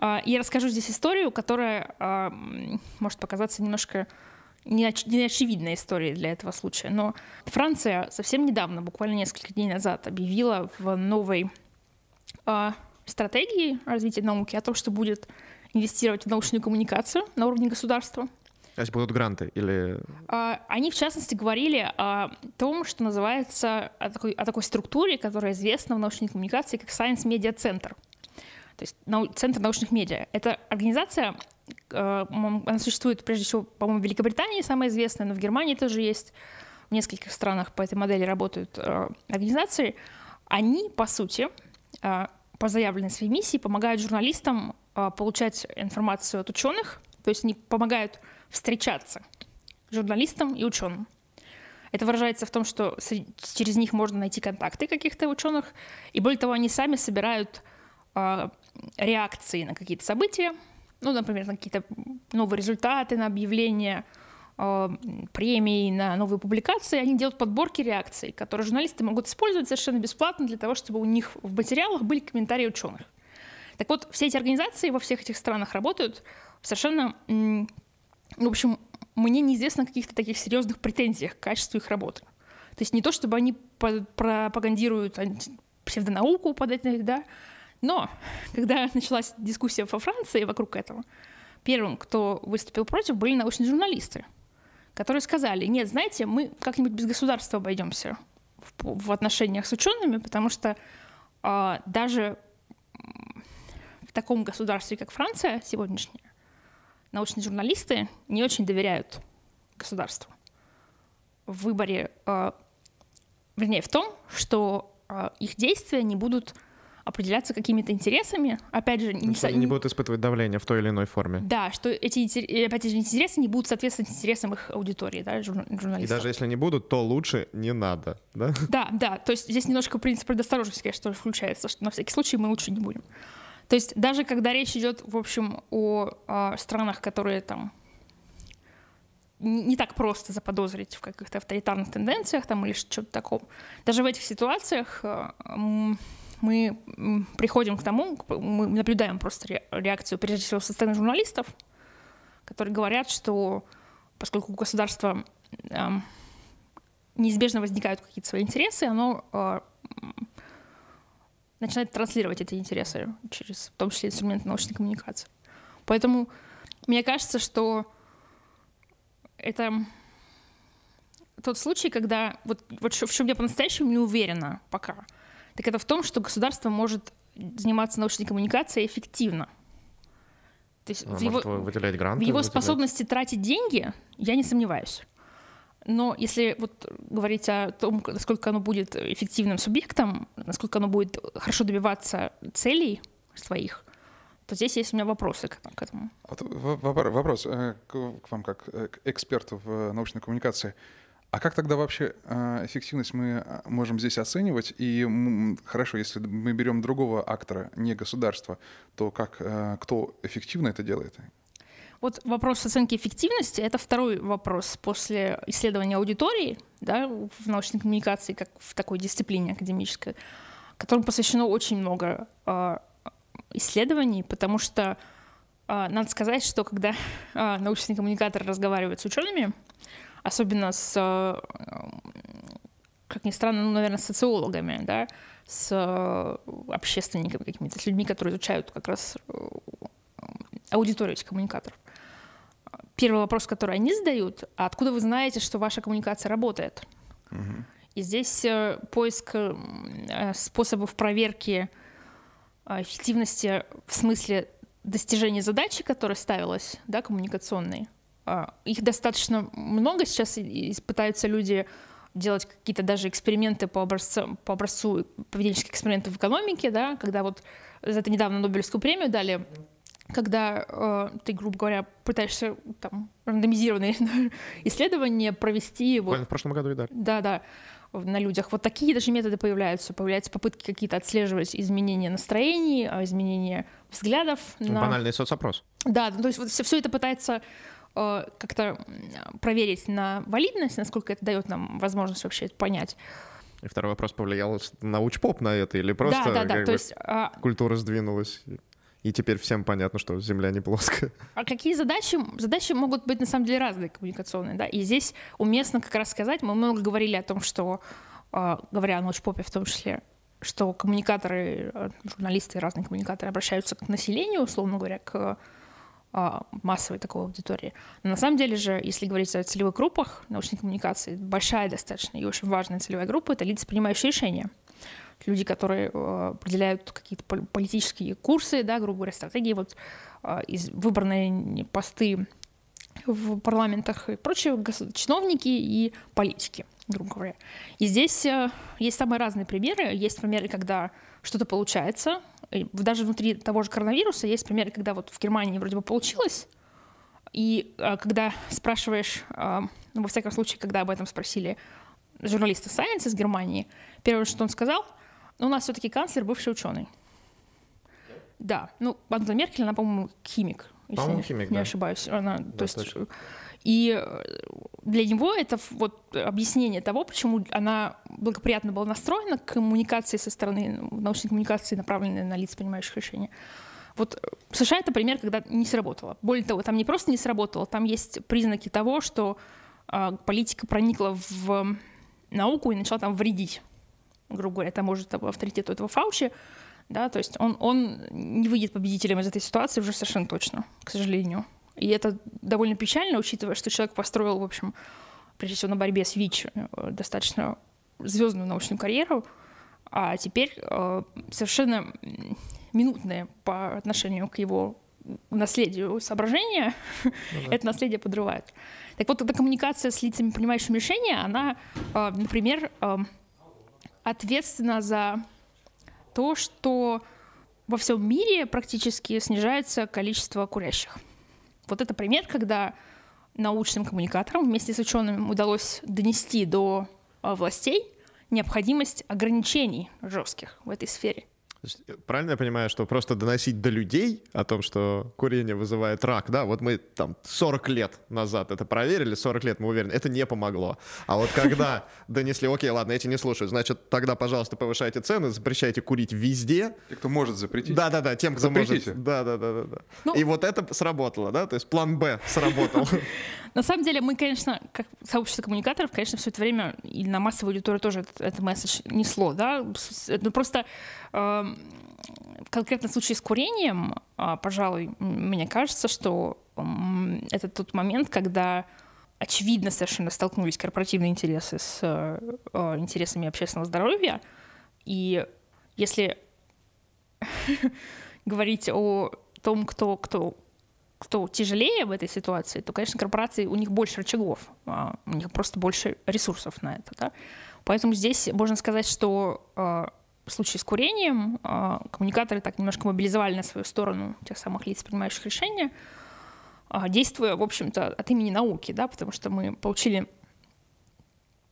я расскажу здесь историю, которая э, может показаться немножко неочевидной историей для этого случая. Но Франция совсем недавно, буквально несколько дней назад, объявила в новой э, стратегии развития науки о том, что будет инвестировать в научную коммуникацию на уровне государства. То есть будут гранты или... А, они, в частности, говорили о том, что называется, о такой, о такой структуре, которая известна в научной коммуникации как Science Media Center. То есть нау... Центр научных медиа. Это организация, э, она существует прежде всего, по-моему, в Великобритании, самая известная, но в Германии тоже есть. В нескольких странах по этой модели работают э, организации. Они, по сути, э, по заявленной своей миссии помогают журналистам получать информацию от ученых, то есть они помогают встречаться журналистам и ученым. Это выражается в том, что через них можно найти контакты каких-то ученых, и более того, они сами собирают э, реакции на какие-то события, ну, например, на какие-то новые результаты, на объявления э, премий, на новые публикации, они делают подборки реакций, которые журналисты могут использовать совершенно бесплатно для того, чтобы у них в материалах были комментарии ученых. Так вот, все эти организации во всех этих странах работают совершенно в общем, мне неизвестно о каких-то таких серьезных претензиях к качеству их работы. То есть не то, чтобы они пропагандируют псевдонауку под этим, да, но когда началась дискуссия во Франции вокруг этого, первым, кто выступил против, были научные журналисты, которые сказали, нет, знаете, мы как-нибудь без государства обойдемся. в, в отношениях с учеными, потому что э, даже в таком государстве, как Франция сегодняшняя, научные журналисты не очень доверяют государству в выборе, э, вернее, в том, что э, их действия не будут определяться какими-то интересами, опять же, не, не, не будут испытывать давление в той или иной форме. Да, что эти, опять же, интересы не будут соответствовать интересам их аудитории, да, журналистов. И даже если не будут, то лучше не надо, да? Да, да, то есть здесь немножко принцип предосторожности, конечно, тоже включается, что на всякий случай мы лучше не будем. То есть даже когда речь идет, в общем, о, о странах, которые там не так просто заподозрить в каких-то авторитарных тенденциях там или что-то таком. Даже в этих ситуациях э, мы приходим к тому, мы наблюдаем просто реакцию, прежде всего, со стороны журналистов, которые говорят, что поскольку у государства э, неизбежно возникают какие-то свои интересы, оно э, начинает транслировать эти интересы через, в том числе, инструменты научной коммуникации. Поэтому мне кажется, что это тот случай, когда вот, вот в чем я по-настоящему не уверена пока, так это в том, что государство может заниматься научной коммуникацией эффективно. То есть а в его, выделять гранты, в его выделять... способности тратить деньги я не сомневаюсь. Но если вот говорить о том, насколько оно будет эффективным субъектом, насколько оно будет хорошо добиваться целей своих, то здесь есть у меня вопросы к, к этому. Вот вопрос э, к вам как э, к эксперту в научной коммуникации. А как тогда вообще э, эффективность мы можем здесь оценивать? И хорошо, если мы берем другого актора, не государства, то как, кто эффективно это делает? Вот вопрос оценки эффективности — это второй вопрос после исследования аудитории да, в научной коммуникации, как в такой дисциплине академической, которому посвящено очень много исследований, потому что а, надо сказать, что когда а, научный коммуникатор разговаривает с учеными, особенно с, а, как ни странно, ну, наверное, с социологами, да, с общественниками какими-то, с людьми, которые изучают как раз аудиторию этих коммуникаторов. Первый вопрос, который они задают, а откуда вы знаете, что ваша коммуникация работает? Угу. И здесь э, поиск э, способов проверки эффективности в смысле достижения задачи, которая ставилась, да, коммуникационной. А, их достаточно много сейчас, пытаются люди делать какие-то даже эксперименты по образцу, по образцу поведенческих экспериментов в экономике, да, когда вот за это недавно Нобелевскую премию дали, когда э, ты, грубо говоря, пытаешься там рандомизированные исследования провести. Вот, в прошлом году и дали. Да, да на людях. Вот такие даже методы появляются. Появляются попытки какие-то отслеживать изменения настроений, а, изменения взглядов. Ну, на... Банальный соцопрос. Да, то есть вот все, все это пытается как-то проверить на валидность, насколько это дает нам возможность вообще это понять. И второй вопрос, повлиял на учпоп на это или просто да, да, да. То есть, а... культура сдвинулась? И теперь всем понятно, что Земля не плоская. А какие задачи? Задачи могут быть на самом деле разные коммуникационные, да. И здесь уместно как раз сказать, мы много говорили о том, что, а, говоря о научпопе в том числе, что коммуникаторы, а, журналисты, разные коммуникаторы обращаются к населению, условно говоря, к массовой такой аудитории. Но на самом деле же, если говорить о целевых группах научной коммуникации, большая достаточно и очень важная целевая группа — это лица, принимающие решения люди, которые э, определяют какие-то политические курсы, да, грубо говоря, стратегии, вот э, из выбранные посты в парламентах и прочие чиновники и политики, грубо говоря. И здесь э, есть самые разные примеры. Есть примеры, когда что-то получается. Даже внутри того же коронавируса есть примеры, когда вот в Германии вроде бы получилось, и когда спрашиваешь, ну, во всяком случае, когда об этом спросили журналиста Science из Германии, первое, что он сказал — но у нас все-таки канцлер бывший ученый. Да, ну Ангела Меркель, она, по-моему, химик, если по химик, не да. ошибаюсь. Она, да, то есть, точно. И э, для него это вот объяснение того, почему она благоприятно была настроена к коммуникации со стороны научной коммуникации, направленной на лиц, принимающих решения. Вот э, в США это пример, когда не сработало. Более того, там не просто не сработало, там есть признаки того, что э, политика проникла в науку и начала там вредить грубо говоря, это может авторитету этого Фаучи, да, то есть он, он не выйдет победителем из этой ситуации уже совершенно точно, к сожалению. И это довольно печально, учитывая, что человек построил, в общем, прежде всего на борьбе с ВИЧ э, достаточно звездную научную карьеру, а теперь э, совершенно минутные по отношению к его наследию соображения, ну, да. это наследие подрывает. Так вот, эта коммуникация с лицами, принимающими решения, она, э, например, э, ответственна за то, что во всем мире практически снижается количество курящих. Вот это пример, когда научным коммуникаторам вместе с учеными удалось донести до э, властей необходимость ограничений жестких в этой сфере. Э, правильно я понимаю, что просто доносить до людей о том, что курение вызывает рак, да, вот мы там 40 лет назад это проверили, 40 лет мы уверены, это не помогло. А вот когда донесли, окей, ладно, эти не слушают, значит, тогда, пожалуйста, повышайте цены, запрещайте курить везде. Те, кто может запретить. Да-да-да, тем, кто Запретите. может. Да-да-да. да. Ну, И вот это сработало, да, то есть план Б сработал. На самом деле мы, конечно, как сообщество коммуникаторов, конечно, все это время и на массовую аудиторию тоже этот, месседж несло, да, ну просто в конкретном случае с курением, э, пожалуй, мне кажется, что э, это тот момент, когда очевидно совершенно столкнулись корпоративные интересы с э, э интересами общественного здоровья, и если говорить о том, кто, кто кто тяжелее в этой ситуации, то, конечно, корпорации, у них больше рычагов, а, у них просто больше ресурсов на это. Да? Поэтому здесь можно сказать, что а, в случае с курением а, коммуникаторы так немножко мобилизовали на свою сторону тех самых лиц, принимающих решения, действуя, в общем-то, от имени науки, да, потому что мы получили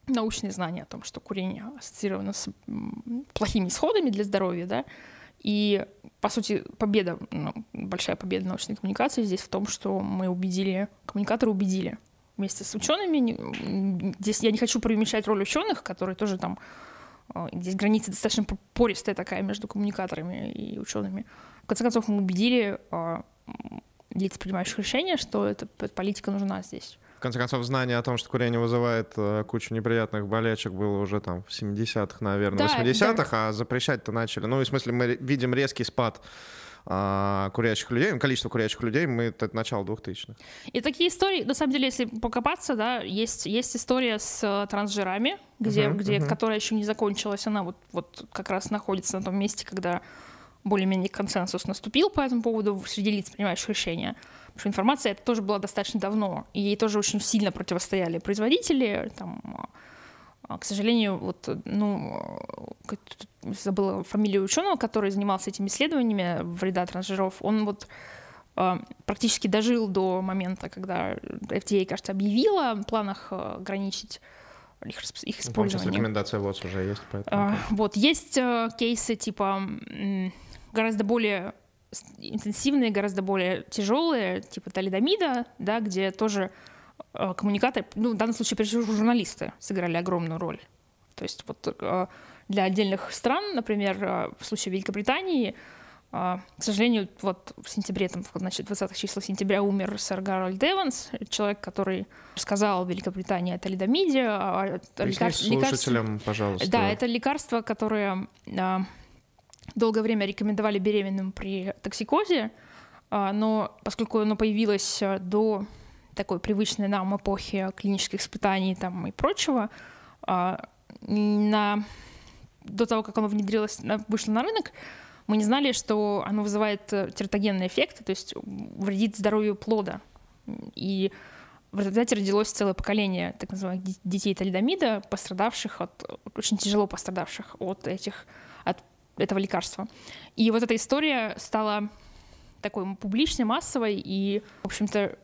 научные знания о том, что курение ассоциировано с плохими исходами для здоровья, да, и, по сути, победа, ну, большая победа научной коммуникации здесь в том, что мы убедили, коммуникаторы убедили вместе с учеными. Здесь я не хочу преуменьшать роль ученых, которые тоже там Здесь граница достаточно пористая такая между коммуникаторами и учеными. В конце концов, мы убедили э, лиц, принимающих решения, что эта, политика нужна здесь. В конце концов, знание о том, что курение вызывает э, кучу неприятных болячек, было уже там в 70-х, наверное, да, 80-х, да. а запрещать-то начали. Ну, в смысле, мы видим резкий спад а, курящих людей, ну, количество курящих людей, мы это начало 2000-х. И такие истории, на самом деле, если покопаться, да, есть, есть история с э, трансжирами, где, uh-huh, где, uh-huh. которая еще не закончилась, она вот, вот как раз находится на том месте, когда более-менее консенсус наступил по этому поводу среди лиц, принимающих решения. Потому что информация это тоже была достаточно давно, и ей тоже очень сильно противостояли производители. Там, к сожалению, вот, ну, забыла фамилию ученого, который занимался этими исследованиями вреда трансжиров. Он вот а, практически дожил до момента, когда FDA, кажется, объявила о планах а, ограничить их, их использование. Ну, рекомендация вот уже есть. Поэтому... Вот, есть э, кейсы типа гораздо более интенсивные, гораздо более тяжелые, типа талидомида, да, где тоже э, коммуникаторы, ну, в данном случае, прежде всего, журналисты сыграли огромную роль. То есть вот э, для отдельных стран, например, э, в случае Великобритании, к сожалению, вот в сентябре, там, значит, 20 числа сентября умер сэр Гарольд Эванс, человек, который рассказал Великобритании о талидомиде. О, о лекар... слушателям, пожалуйста. Да, это лекарство, которое долгое время рекомендовали беременным при токсикозе, а, но поскольку оно появилось а, до такой привычной нам эпохи клинических испытаний там, и прочего, а, на, до того, как оно внедрилось, вышло на рынок, мы не знали, что оно вызывает э, тератогенный эффект, то есть вредит здоровью плода. И в результате родилось целое поколение так называемых детей талидомида, пострадавших от, очень тяжело пострадавших от этих, от этого лекарства. И вот эта история стала такой публичной, массовой, и, в общем-то,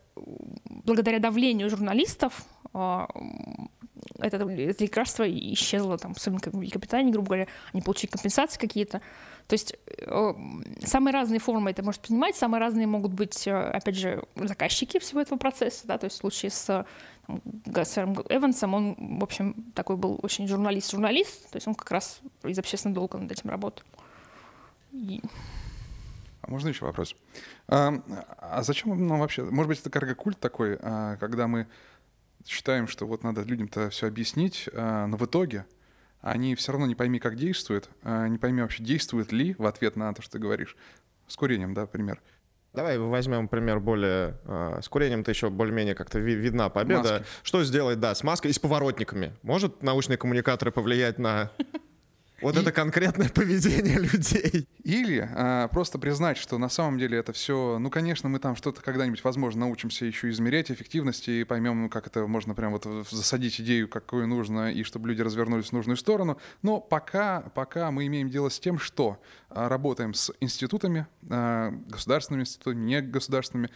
благодаря давлению журналистов а, это, это лекарство исчезло, там, в Великобритании, грубо говоря, они получили компенсации какие-то. То есть э, самые разные формы это может принимать, самые разные могут быть, э, опять же, заказчики всего этого процесса, да, то есть в случае с сэром Эвансом, он, в общем, такой был очень журналист-журналист, то есть он как раз из общественного долга над этим работал. И... А можно еще вопрос? А, а зачем нам вообще, может быть, это карго-культ такой, а, когда мы считаем, что вот надо людям-то все объяснить, а, но в итоге они все равно не пойми, как действуют, а, не пойми вообще, действует ли в ответ на то, что ты говоришь. С курением, да, пример. Давай возьмем пример более... Э, с курением-то еще более-менее как-то ви- видна победа. Маски. Что сделать, да, с маской и с поворотниками? Может научные коммуникаторы повлиять на вот и... это конкретное поведение людей. Или а, просто признать, что на самом деле это все, ну, конечно, мы там что-то когда-нибудь, возможно, научимся еще измерять эффективность и поймем, как это можно прям вот засадить идею, какую нужно, и чтобы люди развернулись в нужную сторону. Но пока, пока мы имеем дело с тем, что а, работаем с институтами, а, государственными институтами, негосударственными,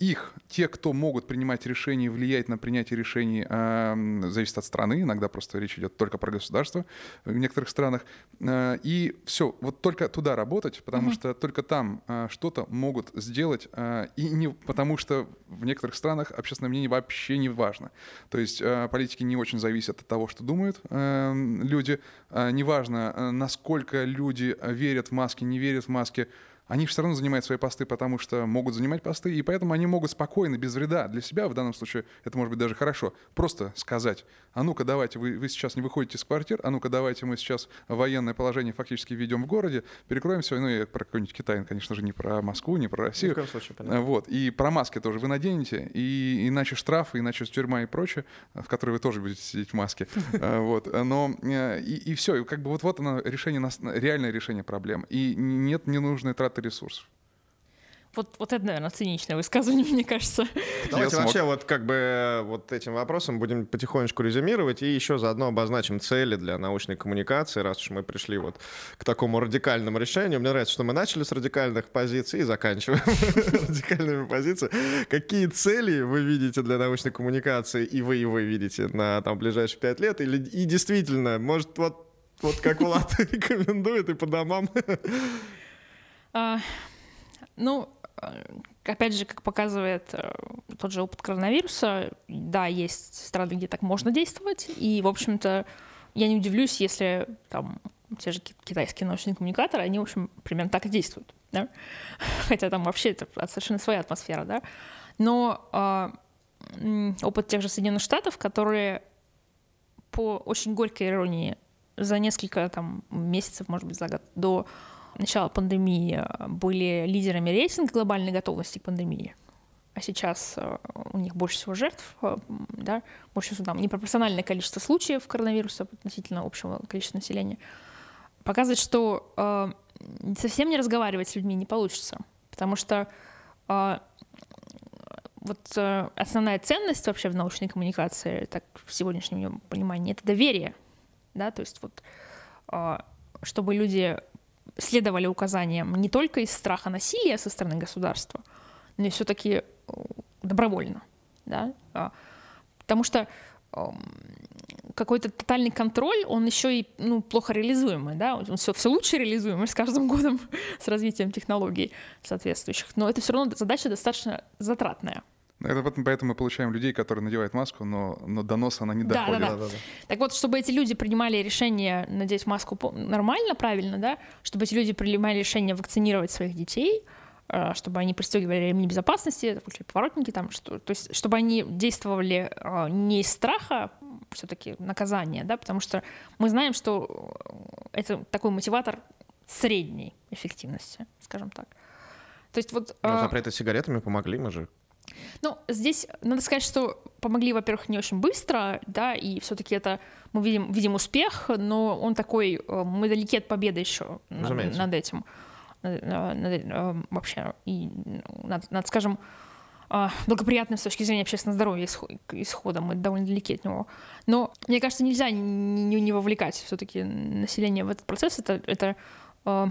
их, те, кто могут принимать решения, влиять на принятие решений, э, зависит от страны. Иногда просто речь идет только про государство в некоторых странах. Э, и все, вот только туда работать, потому mm-hmm. что только там э, что-то могут сделать. Э, и не потому что в некоторых странах общественное мнение вообще не важно. То есть э, политики не очень зависят от того, что думают э, люди. Э, неважно, э, насколько люди верят в маски, не верят в маски они все равно занимают свои посты, потому что могут занимать посты, и поэтому они могут спокойно, без вреда. Для себя, в данном случае это может быть даже хорошо, просто сказать, а ну-ка давайте, вы, вы сейчас не выходите из квартир, а ну-ка давайте мы сейчас военное положение фактически ведем в городе, перекроем все, ну и про какой-нибудь Китай, конечно же, не про Москву, не про Россию. Ни в случае, понятно. Вот, и про маски тоже вы наденете, и иначе штрафы, иначе тюрьма и прочее, в которой вы тоже будете сидеть в маске. А, вот, но э, и, и все, и как бы вот, вот оно решение, реальное решение проблем. И нет ненужной траты ресурсов. Вот, вот это, наверное, циничное высказывание, мне кажется. Давайте вообще вот как бы вот этим вопросом будем потихонечку резюмировать и еще заодно обозначим цели для научной коммуникации, раз уж мы пришли вот к такому радикальному решению. Мне нравится, что мы начали с радикальных позиций и заканчиваем радикальными позициями. Какие цели вы видите для научной коммуникации и вы, и вы видите на там ближайшие пять лет? Или, и действительно, может, вот, вот как Влад рекомендует и по домам? А, ну, э, опять же, как показывает э, тот же опыт коронавируса, да, есть страны, где так можно действовать, и, в общем-то, я не удивлюсь, если там те же китайские научные коммуникаторы, они, в общем, примерно так и действуют, да? хотя там вообще это совершенно своя атмосфера, да, но э, опыт тех же Соединенных Штатов, которые по очень горькой иронии за несколько там месяцев, может быть, за год до начала пандемии э, были лидерами рейтинга глобальной готовности к пандемии, а сейчас э, у них больше всего жертв, э, да, больше всего там непропорциональное количество случаев коронавируса относительно общего количества населения, показывает, что э, совсем не разговаривать с людьми не получится, потому что э, вот э, основная ценность вообще в научной коммуникации, так в сегодняшнем понимании, это доверие, да, то есть вот чтобы люди следовали указаниям не только из страха насилия со стороны государства, но и все-таки э, добровольно. Да? А, потому что какой-то тотальный контроль, он еще и ну, плохо реализуемый, да, он все, все лучше реализуемый с каждым годом с развитием технологий соответствующих, но это все равно задача достаточно затратная. Это поэтому мы получаем людей, которые надевают маску, но, но до носа она не доходит. Да, да, да. Так вот, чтобы эти люди принимали решение надеть маску нормально, правильно, да, чтобы эти люди принимали решение вакцинировать своих детей, э, чтобы они пристегивали ремни безопасности, включали поворотники, там, что, то есть, чтобы они действовали э, не из страха, все-таки наказания, да, потому что мы знаем, что это такой мотиватор средней эффективности, скажем так. То есть вот... Но э, запреты сигаретами помогли, мы же ну, здесь надо сказать, что помогли, во-первых, не очень быстро, да, и все-таки это мы видим, видим успех, но он такой, э, мы далеки от победы еще над, над этим. Над, над, э, вообще, и над, над, скажем, э, благоприятным с точки зрения общественного здоровья исходом, мы довольно далеки от него. Но мне кажется, нельзя не, не, не вовлекать все-таки население в этот процесс. Это, это э,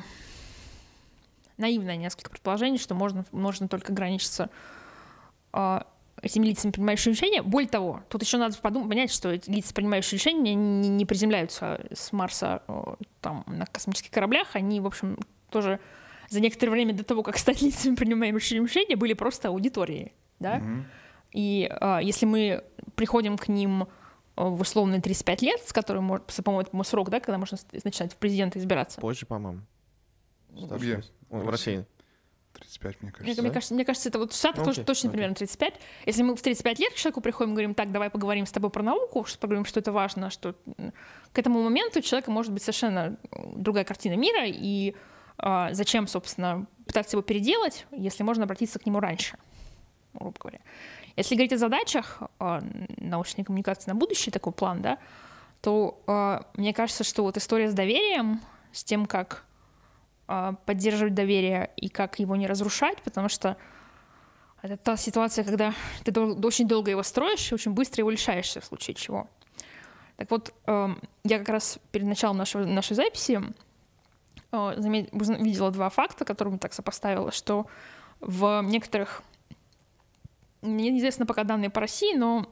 наивное несколько предположений, что можно, можно только ограничиться э, этими лицами, принимающими решения. Более того, тут еще надо подумать, понять, что эти лица, принимающие решения, не, не приземляются с Марса э, там, на космических кораблях. Они, в общем, тоже за некоторое время до того, как стать лицами, принимающими решения, были просто аудиторией. Да? Mm-hmm. И э, если мы приходим к ним в условные 35 лет, с которым, может, по-моему, это срок, да, когда можно начинать в президента избираться. Позже, по-моему. Где? В России. 35, мне кажется. Мне, да? кажется, мне кажется, это вот в Штатах okay, точно okay. примерно 35. Если мы в 35 лет к человеку приходим и говорим, так, давай поговорим с тобой про науку, что поговорим, что это важно, что к этому моменту у человека может быть совершенно другая картина мира, и а, зачем, собственно, пытаться его переделать, если можно обратиться к нему раньше, грубо говоря. Если говорить о задачах а, научной коммуникации на будущее, такой план, да, то а, мне кажется, что вот история с доверием, с тем, как поддерживать доверие и как его не разрушать, потому что это та ситуация, когда ты очень долго его строишь и очень быстро его лишаешься в случае чего. Так вот, эм, я как раз перед началом нашего, нашей записи э, видела два факта, которые так сопоставила, что в некоторых, мне неизвестно пока данные по России, но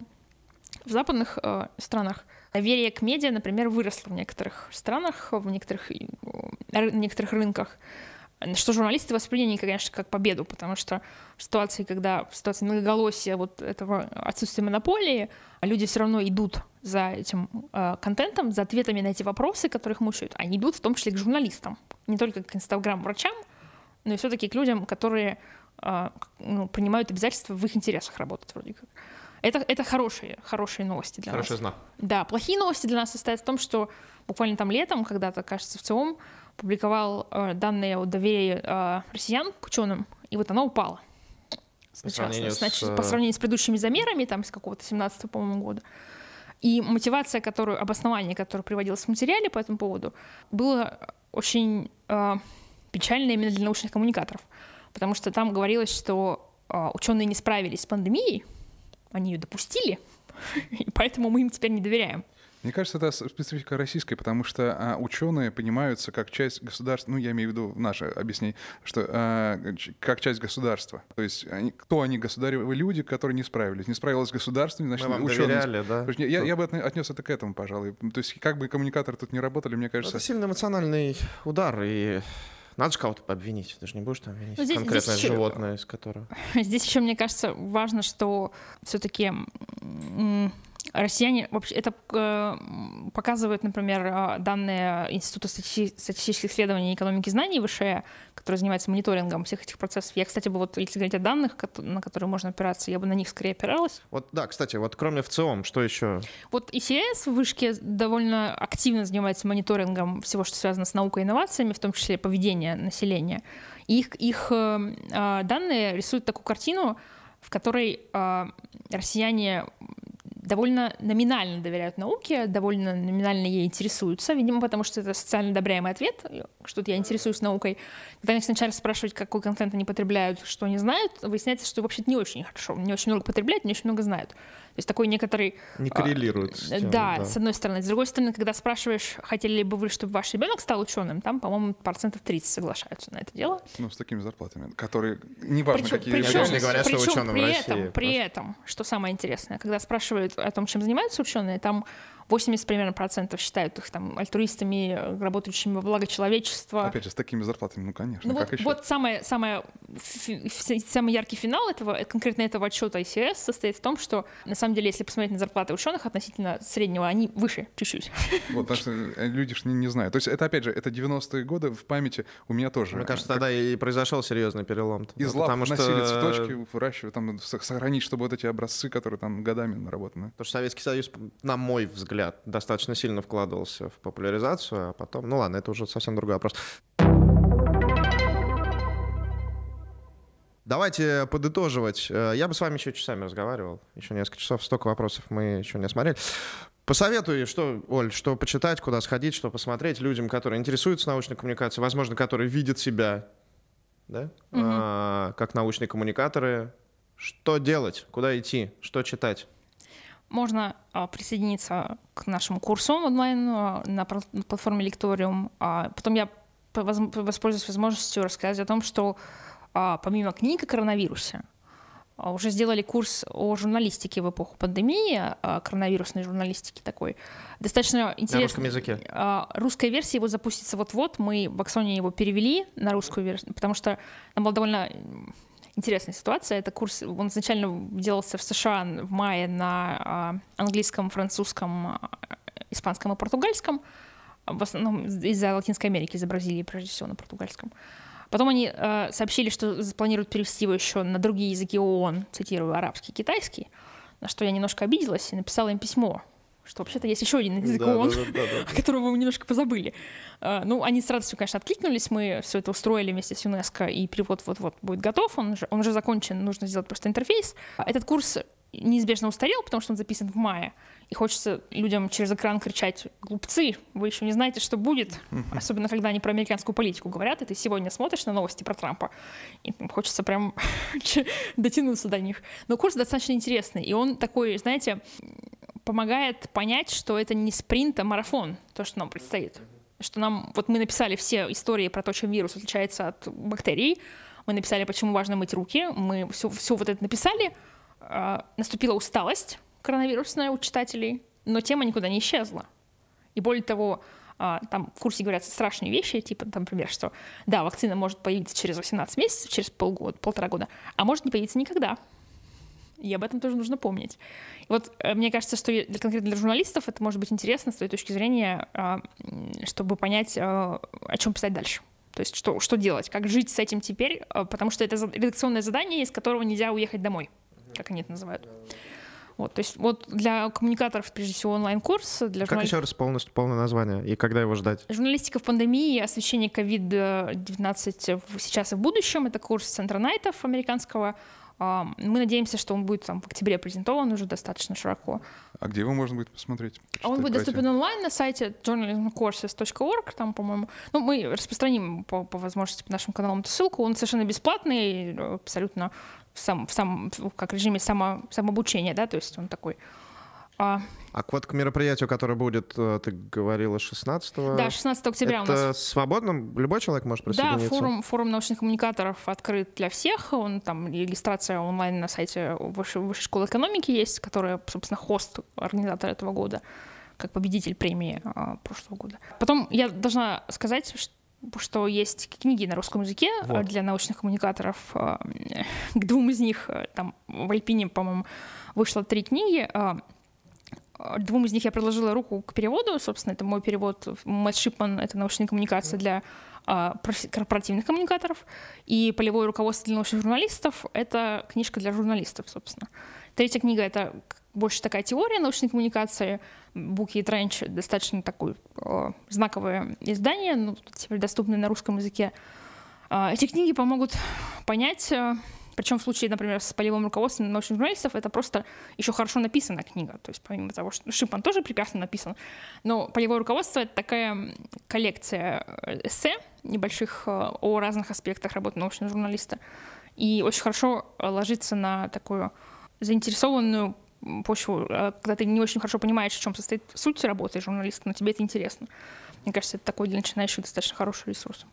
в западных э, странах доверие к медиа, например, выросло в некоторых странах, в некоторых, э, некоторых рынках что журналисты восприняли, конечно, как победу, потому что в ситуации, когда в ситуации многоголосия вот этого отсутствия монополии, люди все равно идут за этим э, контентом, за ответами на эти вопросы, которых мучают. Они идут в том числе к журналистам, не только к инстаграм-врачам, но и все-таки к людям, которые э, ну, принимают обязательства в их интересах работать вроде как. Это, это хорошие, хорошие новости для Хороший нас. знак. Да, плохие новости для нас состоят в том, что буквально там летом, когда-то, кажется, в ЦИОМ публиковал э, данные о доверии э, россиян к ученым, и вот оно упало. Сначала, по сравнению, значит, с... по сравнению с предыдущими замерами, там, с какого-то 17 по-моему, года. И мотивация, которую, обоснование, которое приводилось в материале по этому поводу, было очень э, печально именно для научных коммуникаторов. Потому что там говорилось, что э, ученые не справились с пандемией, они ее допустили, и поэтому мы им теперь не доверяем. Мне кажется, это специфика российской, потому что а, ученые понимаются как часть государства, ну, я имею в виду наше объяснение, что а, как часть государства. То есть они, кто они, государевы люди, которые не справились. Не справилось государство, значит, Мы вам ученые... доверяли, да? Я, я, я бы отнес это к этому, пожалуй. То есть как бы коммуникаторы тут не работали, мне кажется... Это сильный эмоциональный удар, и надо же кого-то обвинить, ты же не будешь там обвинить ну, здесь, конкретное здесь животное, из которого... Здесь еще, мне кажется, важно, что все-таки Россияне, вообще, это э, показывают, например, э, данные Института статистических исследований и экономики знаний ВШЭ, который занимается мониторингом всех этих процессов. Я, кстати, бы вот, если говорить о данных, на которые можно опираться, я бы на них скорее опиралась. Вот, да, кстати, вот кроме ВЦИОМ, что еще? Вот ИСС в Вышке довольно активно занимается мониторингом всего, что связано с наукой и инновациями, в том числе поведения населения. И их, их э, данные рисуют такую картину, в которой э, россияне довольно номинально доверяют науке, довольно номинально ей интересуются, видимо, потому что это социально одобряемый ответ, что я интересуюсь наукой. Когда они начинают спрашивать, какой контент они потребляют, что они знают, выясняется, что вообще-то не очень хорошо, не очень много потребляют, не очень много знают. То есть такой некоторый... Не коррелирует. А, с тем, да, да, с одной стороны. С другой стороны, когда спрашиваешь, хотели бы вы, чтобы ваш ребенок стал ученым, там, по-моему, процентов 30 соглашаются на это дело. Ну, с такими зарплатами, которые... Неважно, причем, какие... Причем, не говорят, причем, что ученым при в России. этом, просто. при этом, что самое интересное, когда спрашивают о том, чем занимаются ученые, там 80 примерно процентов считают их там альтруистами, работающими во благо человечества. Опять же, с такими зарплатами, ну, конечно. Ну, как вот, еще? вот самое, самое, самый яркий финал этого, конкретно этого отчета ICS состоит в том, что на самом деле, если посмотреть на зарплаты ученых относительно среднего, они выше чуть-чуть. Вот, потому что э, люди ж не, не знают. То есть это, опять же, это 90-е годы в памяти у меня тоже. Мне кажется, тогда и произошел серьезный перелом. Из лап потому носили что... цветочки, выращивают, там, сохранить, чтобы вот эти образцы, которые там годами наработаны. Потому что Советский Союз, на мой взгляд, достаточно сильно вкладывался в популяризацию, а потом, ну ладно, это уже совсем другой вопрос. Давайте подытоживать. Э, я бы с вами еще часами разговаривал. Еще несколько часов, столько вопросов мы еще не осмотрели. Посоветую, что, Оль, что почитать, куда сходить, что посмотреть людям, которые интересуются научной коммуникацией, возможно, которые видят себя да? угу. а, как научные коммуникаторы. Что делать, куда идти, что читать? Можно а, присоединиться к нашему курсу онлайн а, на платформе Лекториум. А, потом я воспользуюсь возможностью рассказать о том, что помимо книг о коронавирусе, уже сделали курс о журналистике в эпоху пандемии, коронавирусной журналистики такой. Достаточно интересно. На русском языке? Русская версия его запустится вот-вот. Мы в Аксоне его перевели на русскую версию, потому что там была довольно интересная ситуация. Это курс, он изначально делался в США в мае на а, английском, французском, а, испанском и португальском. В основном из-за Латинской Америки, из-за Бразилии, прежде всего, на португальском. Потом они э, сообщили, что планируют перевести его еще на другие языки ООН, цитирую, арабский, китайский, на что я немножко обиделась и написала им письмо, что вообще-то есть еще один язык ООН, о котором вы немножко позабыли. А, ну, они с радостью, конечно, откликнулись, мы все это устроили вместе с ЮНЕСКО, и перевод вот-вот будет готов, он уже, он уже закончен, нужно сделать просто интерфейс. Этот курс неизбежно устарел, потому что он записан в мае, и хочется людям через экран кричать «Глупцы, вы еще не знаете, что будет», особенно когда они про американскую политику говорят, и ты сегодня смотришь на новости про Трампа, и хочется прям дотянуться до них. Но курс достаточно интересный, и он такой, знаете, помогает понять, что это не спринт, а марафон, то, что нам предстоит. Что нам, вот мы написали все истории про то, чем вирус отличается от бактерий, мы написали, почему важно мыть руки, мы все, все вот это написали, э, наступила усталость коронавирусная у читателей, но тема никуда не исчезла. И более того, э, там в курсе говорят страшные вещи, типа, там, например, что да, вакцина может появиться через 18 месяцев, через полгода, полтора года, а может не появиться никогда. И об этом тоже нужно помнить. Вот э, мне кажется, что для, конкретно для журналистов это может быть интересно с той точки зрения, а, чтобы понять, а, о чем писать дальше. То есть что, что делать, как жить с этим теперь, а, потому что это редакционное задание, из которого нельзя уехать домой, как они это называют. Вот, то есть вот для коммуникаторов, прежде всего, онлайн-курс. Для как журнали... еще раз полностью полное название и когда его ждать? Журналистика в пандемии, освещение COVID-19 сейчас и в будущем. Это курс Центра Найтов американского. Мы надеемся, что он будет там в октябре презентован уже достаточно широко. А где его можно будет посмотреть? А он будет доступен онлайн на сайте journalismcourses.org, там, по-моему. Ну, мы распространим по, по возможности по нашим каналам эту ссылку. Он совершенно бесплатный, абсолютно в сам, в сам, как режиме само, самообучения, да, то есть он такой а, а вот к мероприятию, которое будет, э, ты говорила, 16 Да, 16 октября это у нас. свободно? Любой человек может присоединиться? Да, форум, форум научных коммуникаторов открыт для всех. Он там регистрация онлайн на сайте Высшей, Высшей школы экономики есть, которая, собственно, хост организатора этого года, как победитель премии а, прошлого года. Потом я должна сказать, что что есть книги на русском языке вот. для научных коммуникаторов. А, к двум из них, э, там в Альпине, по-моему, вышло три книги. А, Двум из них я предложила руку к переводу. Собственно, это мой перевод. Мэтт Шипман — это научная коммуникация для а, корпоративных коммуникаторов. И полевое руководство для научных журналистов — это книжка для журналистов, собственно. Третья книга — это больше такая теория научной коммуникации. Буки и Тренч — достаточно такое э, знаковое издание, ну, теперь доступное на русском языке. Э, эти книги помогут понять э, причем в случае, например, с полевым руководством научных журналистов это просто еще хорошо написанная книга. То есть помимо того, что Шипан тоже прекрасно написан, но полевое руководство — это такая коллекция э, эссе небольших э, о разных аспектах работы научного журналиста. И очень хорошо ложится на такую заинтересованную почву, э, когда ты не очень хорошо понимаешь, в чем состоит суть работы журналиста, но тебе это интересно. Мне кажется, это такой для начинающих достаточно хороший ресурс.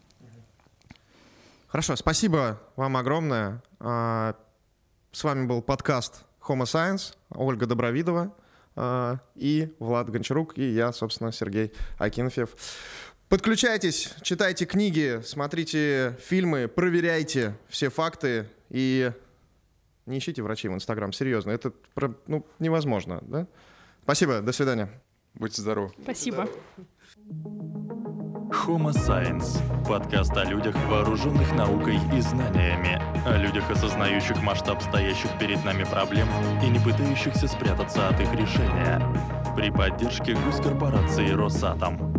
Хорошо, спасибо вам огромное. А, с вами был подкаст Homo Science, Ольга Добровидова а, и Влад Гончарук, и я, собственно, Сергей Акинфьев. Подключайтесь, читайте книги, смотрите фильмы, проверяйте все факты и не ищите врачей в Инстаграм, серьезно, это ну, невозможно. Да? Спасибо, до свидания. Будьте здоровы. Спасибо. Homo Science – подкаст о людях, вооруженных наукой и знаниями, о людях, осознающих масштаб стоящих перед нами проблем и не пытающихся спрятаться от их решения. При поддержке госкорпорации «Росатом».